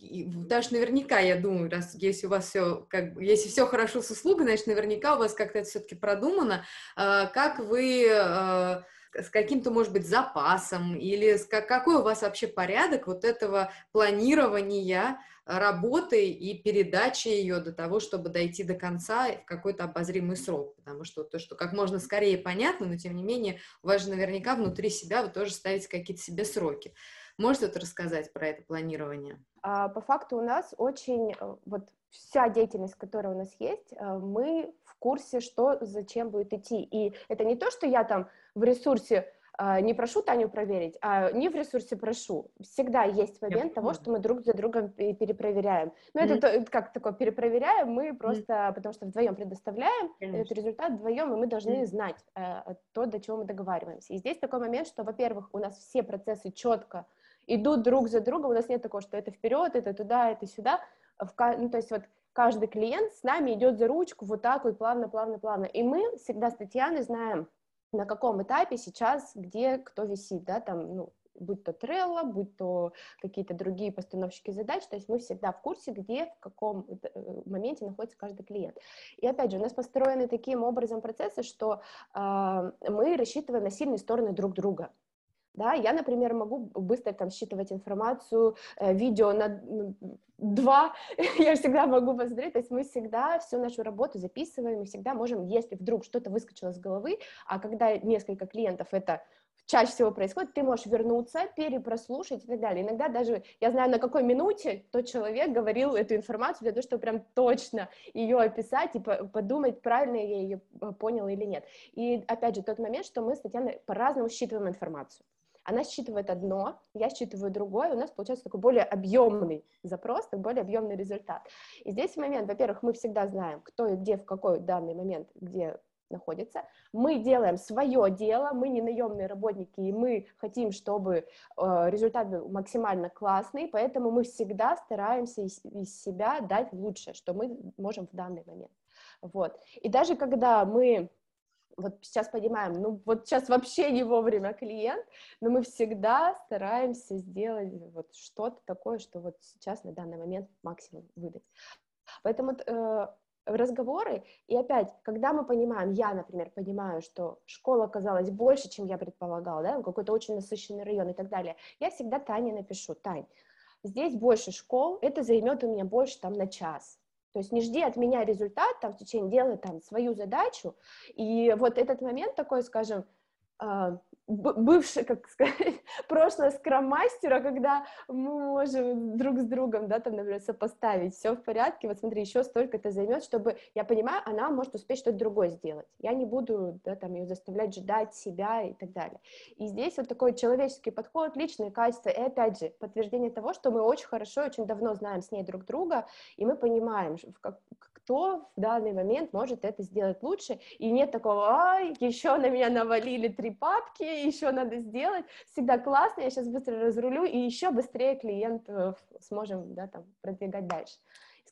даже наверняка, я думаю, раз, если у вас вас все, как если все хорошо с услугой, значит, наверняка у вас как-то это все-таки продумано. А, как вы а, с каким-то, может быть, запасом, или с, какой у вас вообще порядок вот этого планирования работы и передачи ее до того, чтобы дойти до конца в какой-то обозримый срок, потому что то, что как можно скорее понятно, но тем не менее у вас же наверняка внутри себя вы тоже ставите какие-то себе сроки. Можете вот рассказать про это планирование? А, по факту у нас очень, э, вот вся деятельность, которая у нас есть, э, мы в курсе, что зачем будет идти. И это не то, что я там в ресурсе э, не прошу Таню проверить, а не в ресурсе прошу. Всегда есть момент того, что мы друг за другом перепроверяем. Но mm-hmm. это как такое перепроверяем, мы просто, mm-hmm. потому что вдвоем предоставляем Конечно. этот результат вдвоем, и мы должны mm-hmm. знать э, то, до чего мы договариваемся. И здесь такой момент, что, во-первых, у нас все процессы четко идут друг за другом, у нас нет такого, что это вперед, это туда, это сюда, в, ну, то есть вот каждый клиент с нами идет за ручку вот так вот плавно, плавно, плавно, и мы всегда с Татьяной знаем, на каком этапе сейчас, где кто висит, да, там, ну, будь то Trello, будь то какие-то другие постановщики задач, то есть мы всегда в курсе, где, в каком э, моменте находится каждый клиент. И опять же, у нас построены таким образом процессы, что э, мы рассчитываем на сильные стороны друг друга. Да, я, например, могу быстро там считывать информацию, э, видео на два, я всегда могу посмотреть, то есть мы всегда всю нашу работу записываем, и всегда можем, если вдруг что-то выскочило с головы, а когда несколько клиентов это чаще всего происходит, ты можешь вернуться, перепрослушать и так далее. Иногда даже я знаю, на какой минуте тот человек говорил эту информацию для того, чтобы прям точно ее описать и подумать, правильно я ее э, понял или нет. И опять же, тот момент, что мы с Татьяной по-разному считываем информацию. Она считывает одно, я считываю другое, у нас получается такой более объемный запрос, такой более объемный результат. И здесь момент, во-первых, мы всегда знаем, кто и где, в какой данный момент, где находится. Мы делаем свое дело, мы не наемные работники, и мы хотим, чтобы э, результат был максимально классный, поэтому мы всегда стараемся из, из себя дать лучшее, что мы можем в данный момент. Вот. И даже когда мы вот сейчас понимаем, ну вот сейчас вообще не вовремя клиент, но мы всегда стараемся сделать вот что-то такое, что вот сейчас на данный момент максимум выдать. Поэтому э, разговоры, и опять, когда мы понимаем, я, например, понимаю, что школа оказалась больше, чем я предполагала, да, какой-то очень насыщенный район и так далее, я всегда Тане напишу, Тань, здесь больше школ, это займет у меня больше там на час, то есть не жди от меня результат там, в течение, делай там свою задачу. И вот этот момент такой, скажем, бывший, как сказать, прошлое скрам-мастера, когда мы можем друг с другом, да, там, например, сопоставить, все в порядке, вот смотри, еще столько это займет, чтобы, я понимаю, она может успеть что-то другое сделать, я не буду, да, там, ее заставлять ждать себя и так далее. И здесь вот такой человеческий подход, личные качества, и опять же, подтверждение того, что мы очень хорошо, очень давно знаем с ней друг друга, и мы понимаем, как, кто в данный момент может это сделать лучше, и нет такого, ай, еще на меня навалили три папки, еще надо сделать, всегда классно, я сейчас быстро разрулю, и еще быстрее клиент э, сможем, да, там, продвигать дальше.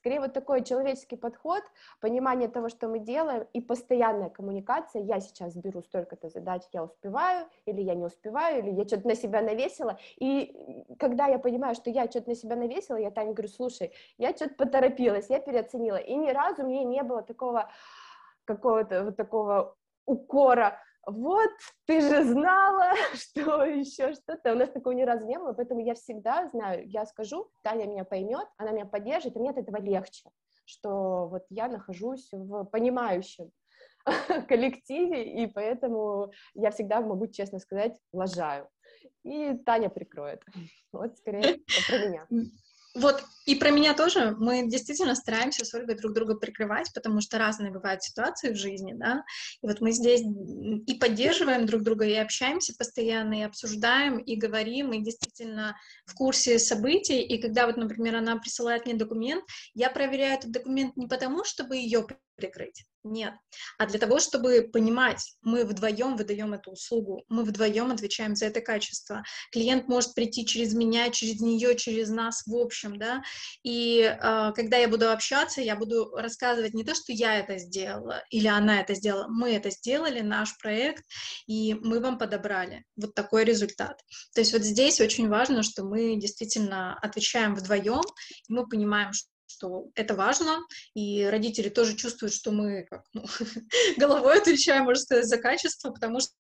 Скорее вот такой человеческий подход, понимание того, что мы делаем, и постоянная коммуникация. Я сейчас беру столько-то задач, я успеваю, или я не успеваю, или я что-то на себя навесила. И когда я понимаю, что я что-то на себя навесила, я Тане говорю, слушай, я что-то поторопилась, я переоценила. И ни разу мне не было такого какого-то вот такого укора, вот, ты же знала, что еще что-то. У нас такого ни разу не было, поэтому я всегда знаю, я скажу, Таня меня поймет, она меня поддержит, и мне от этого легче, что вот я нахожусь в понимающем коллективе, и поэтому я всегда могу честно сказать, лажаю. И Таня прикроет. Вот скорее про меня. Вот и про меня тоже. Мы действительно стараемся с Ольгой друг друга прикрывать, потому что разные бывают ситуации в жизни, да. И вот мы здесь и поддерживаем друг друга, и общаемся постоянно, и обсуждаем, и говорим, и действительно в курсе событий. И когда вот, например, она присылает мне документ, я проверяю этот документ не потому, чтобы ее прикрыть, нет. А для того, чтобы понимать, мы вдвоем выдаем эту услугу, мы вдвоем отвечаем за это качество. Клиент может прийти через меня, через нее, через нас в общем, да. И э, когда я буду общаться, я буду рассказывать не то, что я это сделала или она это сделала, мы это сделали, наш проект, и мы вам подобрали вот такой результат. То есть вот здесь очень важно, что мы действительно отвечаем вдвоем, и мы понимаем, что что это важно, и родители тоже чувствуют, что мы как, ну, головой отвечаем, можно сказать, за качество, потому что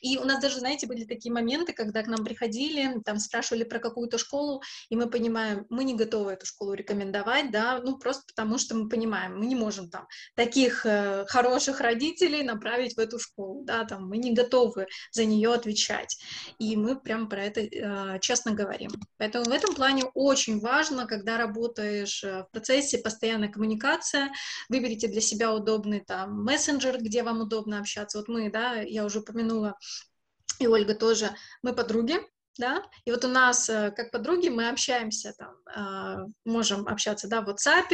и у нас даже, знаете, были такие моменты, когда к нам приходили, там спрашивали про какую-то школу, и мы понимаем, мы не готовы эту школу рекомендовать, да, ну просто потому что мы понимаем, мы не можем там таких э, хороших родителей направить в эту школу, да, там мы не готовы за нее отвечать, и мы прям про это э, честно говорим. Поэтому в этом плане очень важно, когда работаешь э, в процессе, постоянная коммуникация, выберите для себя удобный там мессенджер, где вам удобно общаться. Вот мы, да, я уже упомянула, и Ольга тоже, мы подруги, да, и вот у нас, э, как подруги, мы общаемся там, а, можем общаться, да, в WhatsApp,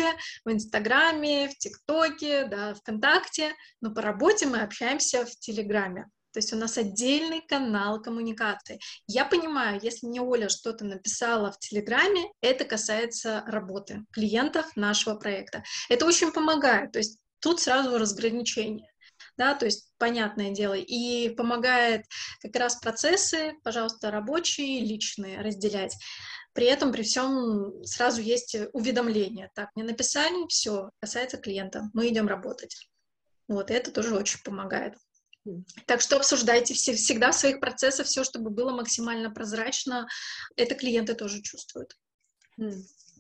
в Инстаграме, в ТикТоке, да, ВКонтакте, но по работе мы общаемся в Телеграме. То есть у нас отдельный канал коммуникации. Я понимаю, если мне Оля что-то написала в Телеграме, это касается работы клиентов нашего проекта. Это очень помогает. То есть тут сразу разграничение да, то есть понятное дело, и помогает как раз процессы, пожалуйста, рабочие, личные разделять. При этом, при всем, сразу есть уведомление. Так, мне написали, все, касается клиента, мы идем работать. Вот, и это тоже очень помогает. Так что обсуждайте все, всегда в своих процессах все, чтобы было максимально прозрачно. Это клиенты тоже чувствуют.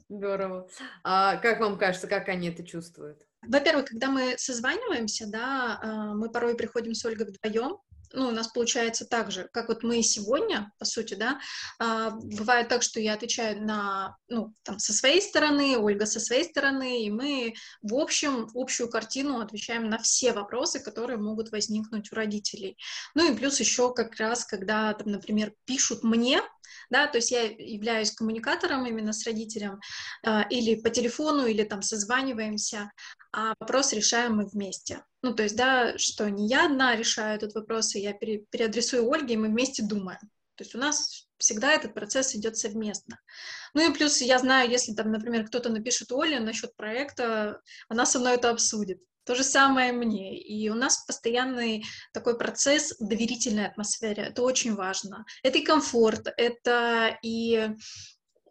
Здорово. А как вам кажется, как они это чувствуют? Во-первых, когда мы созваниваемся, да, а, мы порой приходим с Ольгой вдвоем, ну, у нас получается так же, как вот мы сегодня, по сути, да, а, бывает так, что я отвечаю на, ну, там, со своей стороны, Ольга со своей стороны, и мы, в общем, общую картину отвечаем на все вопросы, которые могут возникнуть у родителей. Ну и плюс еще как раз, когда, там, например, пишут мне, да, то есть я являюсь коммуникатором именно с родителем, э, или по телефону, или там созваниваемся, а вопрос решаем мы вместе. Ну, то есть, да, что не я одна решаю этот вопрос, и я пере, переадресую Ольге, и мы вместе думаем. То есть у нас всегда этот процесс идет совместно. Ну и плюс я знаю, если там, например, кто-то напишет Оле насчет проекта, она со мной это обсудит. То же самое мне. И у нас постоянный такой процесс доверительной атмосферы. Это очень важно. Это и комфорт, это и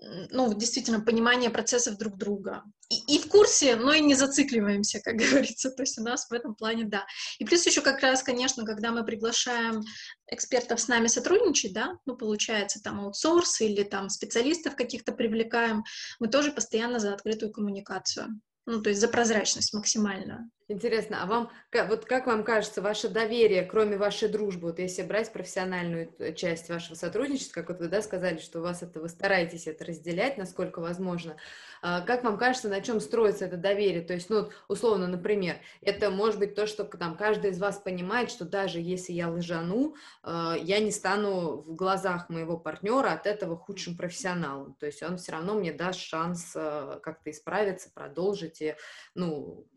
ну, действительно, понимание процессов друг друга. И, и в курсе, но и не зацикливаемся, как говорится. То есть у нас в этом плане, да. И плюс еще как раз, конечно, когда мы приглашаем экспертов с нами сотрудничать, да, ну, получается, там, аутсорс или там специалистов каких-то привлекаем, мы тоже постоянно за открытую коммуникацию. Ну, то есть за прозрачность максимальную. Интересно, а вам, вот как вам кажется, ваше доверие, кроме вашей дружбы, вот если брать профессиональную э, часть вашего сотрудничества, как вот вы, да, сказали, что у вас это, вы стараетесь это разделять, насколько возможно, а, как вам кажется, на чем строится это доверие? То есть, ну, условно, например, это может быть то, что там каждый из вас понимает, что даже если я лжану, а, я не стану в глазах моего партнера от этого худшим профессионалом. То есть он все равно мне даст шанс а, как-то исправиться, продолжить и, ну,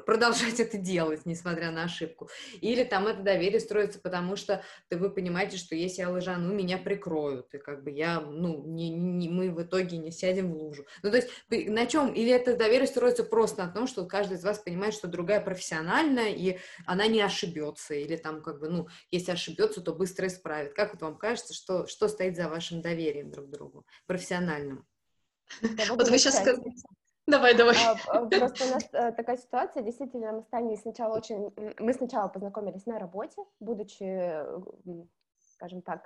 продолжать это делать, несмотря на ошибку. Или там это доверие строится, потому что ты, вы понимаете, что если я лжану, меня прикроют, и как бы я, ну, не, не, мы в итоге не сядем в лужу. Ну, то есть на чем? Или это доверие строится просто на том, что каждый из вас понимает, что другая профессиональная, и она не ошибется, или там как бы, ну, если ошибется, то быстро исправит. Как вот вам кажется, что, что стоит за вашим доверием друг к другу, профессиональным? Вот вы сейчас сказали Давай, давай. А, а, просто у нас э, такая ситуация, действительно, мы с Таней сначала очень... Мы сначала познакомились на работе, будучи, скажем так,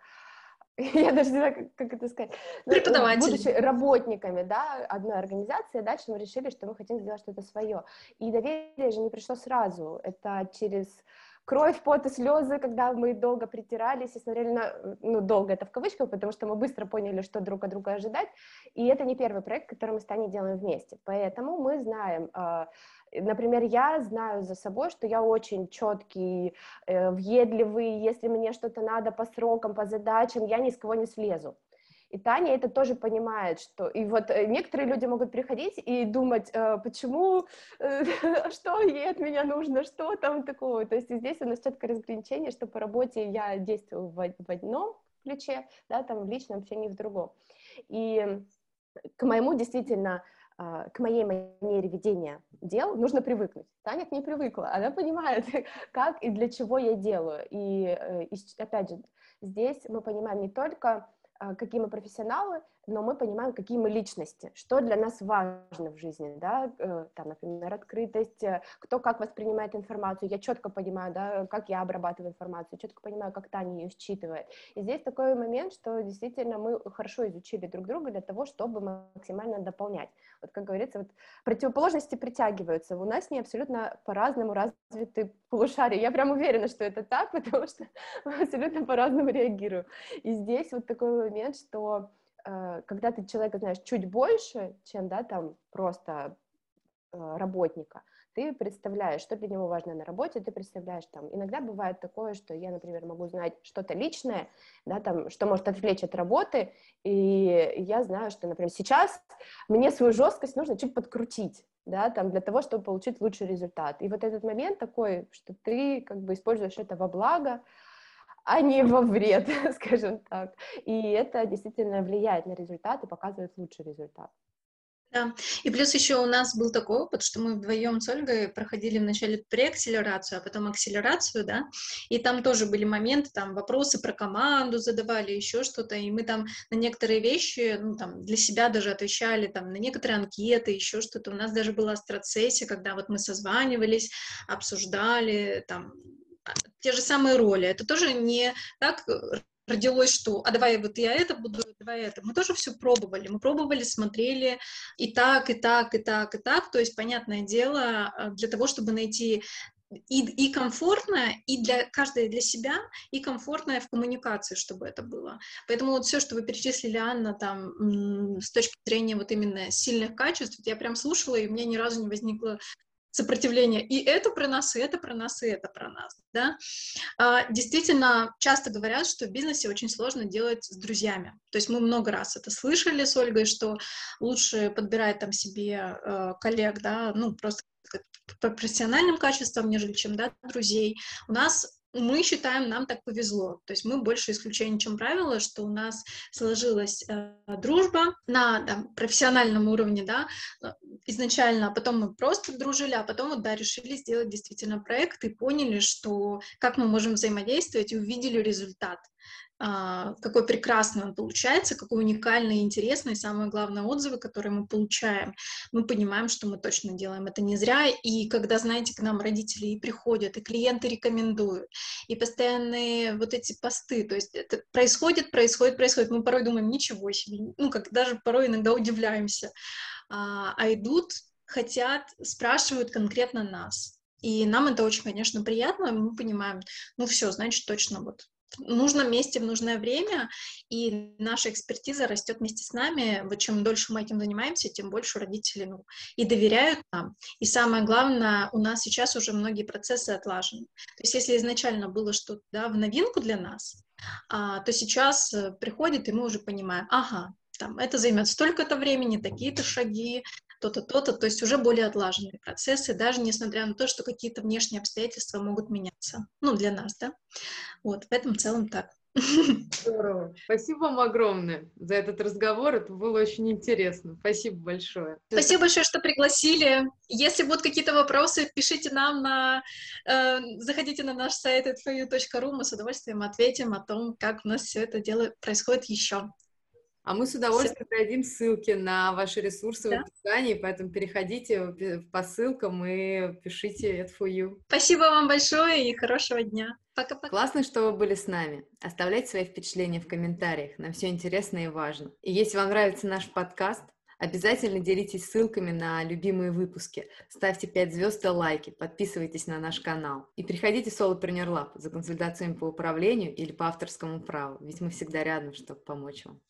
я даже не знаю, как, это сказать. Ну, Преподаватели. Будучи работниками, да, одной организации, дальше мы решили, что мы хотим сделать что-то свое. И доверие же не пришло сразу. Это через кровь, пот и слезы, когда мы долго притирались и смотрели на, ну, долго это в кавычках, потому что мы быстро поняли, что друг от друга ожидать, и это не первый проект, который мы с Таней делаем вместе, поэтому мы знаем, а, Например, я знаю за собой, что я очень четкий, э, въедливый, если мне что-то надо по срокам, по задачам, я ни с кого не слезу. И Таня это тоже понимает, что... И вот э, некоторые люди могут приходить и думать, э, почему, э, что ей от меня нужно, что там такого. То есть здесь у нас четкое разграничение, что по работе я действую в, в одном ключе, да, там в личном общении в другом. И к моему действительно к моей манере ведения дел нужно привыкнуть. Таня к ней привыкла, она понимает, как и для чего я делаю. И, опять же, здесь мы понимаем не только а, какие мы профессионалы, но мы понимаем, какие мы личности, что для нас важно в жизни, да, э, там, например, открытость, э, кто как воспринимает информацию, я четко понимаю, да, как я обрабатываю информацию, четко понимаю, как Таня ее считывает. И здесь такой момент, что действительно мы хорошо изучили друг друга для того, чтобы максимально дополнять. Вот, как говорится, вот противоположности притягиваются. У нас не абсолютно по-разному развиты полушария. Я прям уверена, что это так, потому что абсолютно по-разному реагируем. И здесь вот такой момент, что когда ты человека знаешь чуть больше, чем, да, там, просто э, работника, ты представляешь, что для него важно на работе, ты представляешь там, иногда бывает такое, что я, например, могу знать что-то личное, да, там, что может отвлечь от работы, и я знаю, что, например, сейчас мне свою жесткость нужно чуть подкрутить, да, там, для того, чтобы получить лучший результат. И вот этот момент такой, что ты как бы используешь это во благо, а не во вред, скажем так. И это действительно влияет на результат и показывает лучший результат. Да, и плюс еще у нас был такой опыт, что мы вдвоем с Ольгой проходили вначале преакселерацию, а потом акселерацию, да, и там тоже были моменты, там вопросы про команду задавали, еще что-то, и мы там на некоторые вещи, ну, там, для себя даже отвечали, там, на некоторые анкеты, еще что-то. У нас даже была страцессия, когда вот мы созванивались, обсуждали, там, те же самые роли. Это тоже не так э, родилось, что а давай вот я это буду, давай это. Мы тоже все пробовали. Мы пробовали, смотрели и так, и так, и так, и так. То есть, понятное дело, э, для того, чтобы найти и, и комфортное, и для каждой для себя, и комфортное в коммуникации, чтобы это было. Поэтому вот все, что вы перечислили, Анна, там, с точки зрения вот именно сильных качеств, я прям слушала, и у меня ни разу не возникло сопротивление. И это про нас, и это про нас, и это про нас. Да? А, действительно, часто говорят, что в бизнесе очень сложно делать с друзьями. То есть мы много раз это слышали с Ольгой, что лучше подбирать там себе э, коллег, да, ну, просто по профессиональным качествам, нежели чем, да, друзей. У нас мы считаем, нам так повезло. То есть мы больше исключение, чем правило, что у нас сложилась э, дружба на там, профессиональном уровне, да, э, изначально, а потом мы просто дружили, а потом вот, да, решили сделать действительно проект и поняли, что как мы можем взаимодействовать и увидели результат. А, какой прекрасный он получается, какой уникальный и интересный, и самое главное, отзывы, которые мы получаем, мы понимаем, что мы точно делаем это не зря, и когда, знаете, к нам родители и приходят, и клиенты рекомендуют, и постоянные вот эти посты, то есть это происходит, происходит, происходит, мы порой думаем, ничего себе, ну, как даже порой иногда удивляемся, а, а идут, хотят, спрашивают конкретно нас, И нам это очень, конечно, приятно, мы понимаем, ну все, значит, точно вот в нужном месте, в нужное время, и наша экспертиза растет вместе с нами. Вот чем дольше мы этим занимаемся, тем больше родители ну, и доверяют нам. И самое главное, у нас сейчас уже многие процессы отлажены. То есть если изначально было что-то да, в новинку для нас, а, то сейчас э, приходит, и мы уже понимаем, ага, там, это займет столько-то времени, такие-то шаги, то-то, то-то, то есть уже более отлаженные процессы, даже несмотря на то, что какие-то внешние обстоятельства могут меняться. Ну, для нас, да. Вот, в этом целом так. Здорово. Спасибо вам огромное за этот разговор. Это было очень интересно. Спасибо большое. Спасибо большое, что пригласили. Если будут какие-то вопросы, пишите нам на... Э, заходите на наш сайт atforu.ru, мы с удовольствием ответим о том, как у нас все это дело происходит еще. А мы с удовольствием Все. дадим ссылки на ваши ресурсы да? в описании, поэтому переходите по ссылкам и пишите это for you. Спасибо вам большое и хорошего дня. Пока-пока. Классно, что вы были с нами. Оставляйте свои впечатления в комментариях. Нам все интересно и важно. И если вам нравится наш подкаст, Обязательно делитесь ссылками на любимые выпуски, ставьте 5 звезд и лайки, подписывайтесь на наш канал. И приходите в Solopreneur Lab за консультациями по управлению или по авторскому праву, ведь мы всегда рядом, чтобы помочь вам.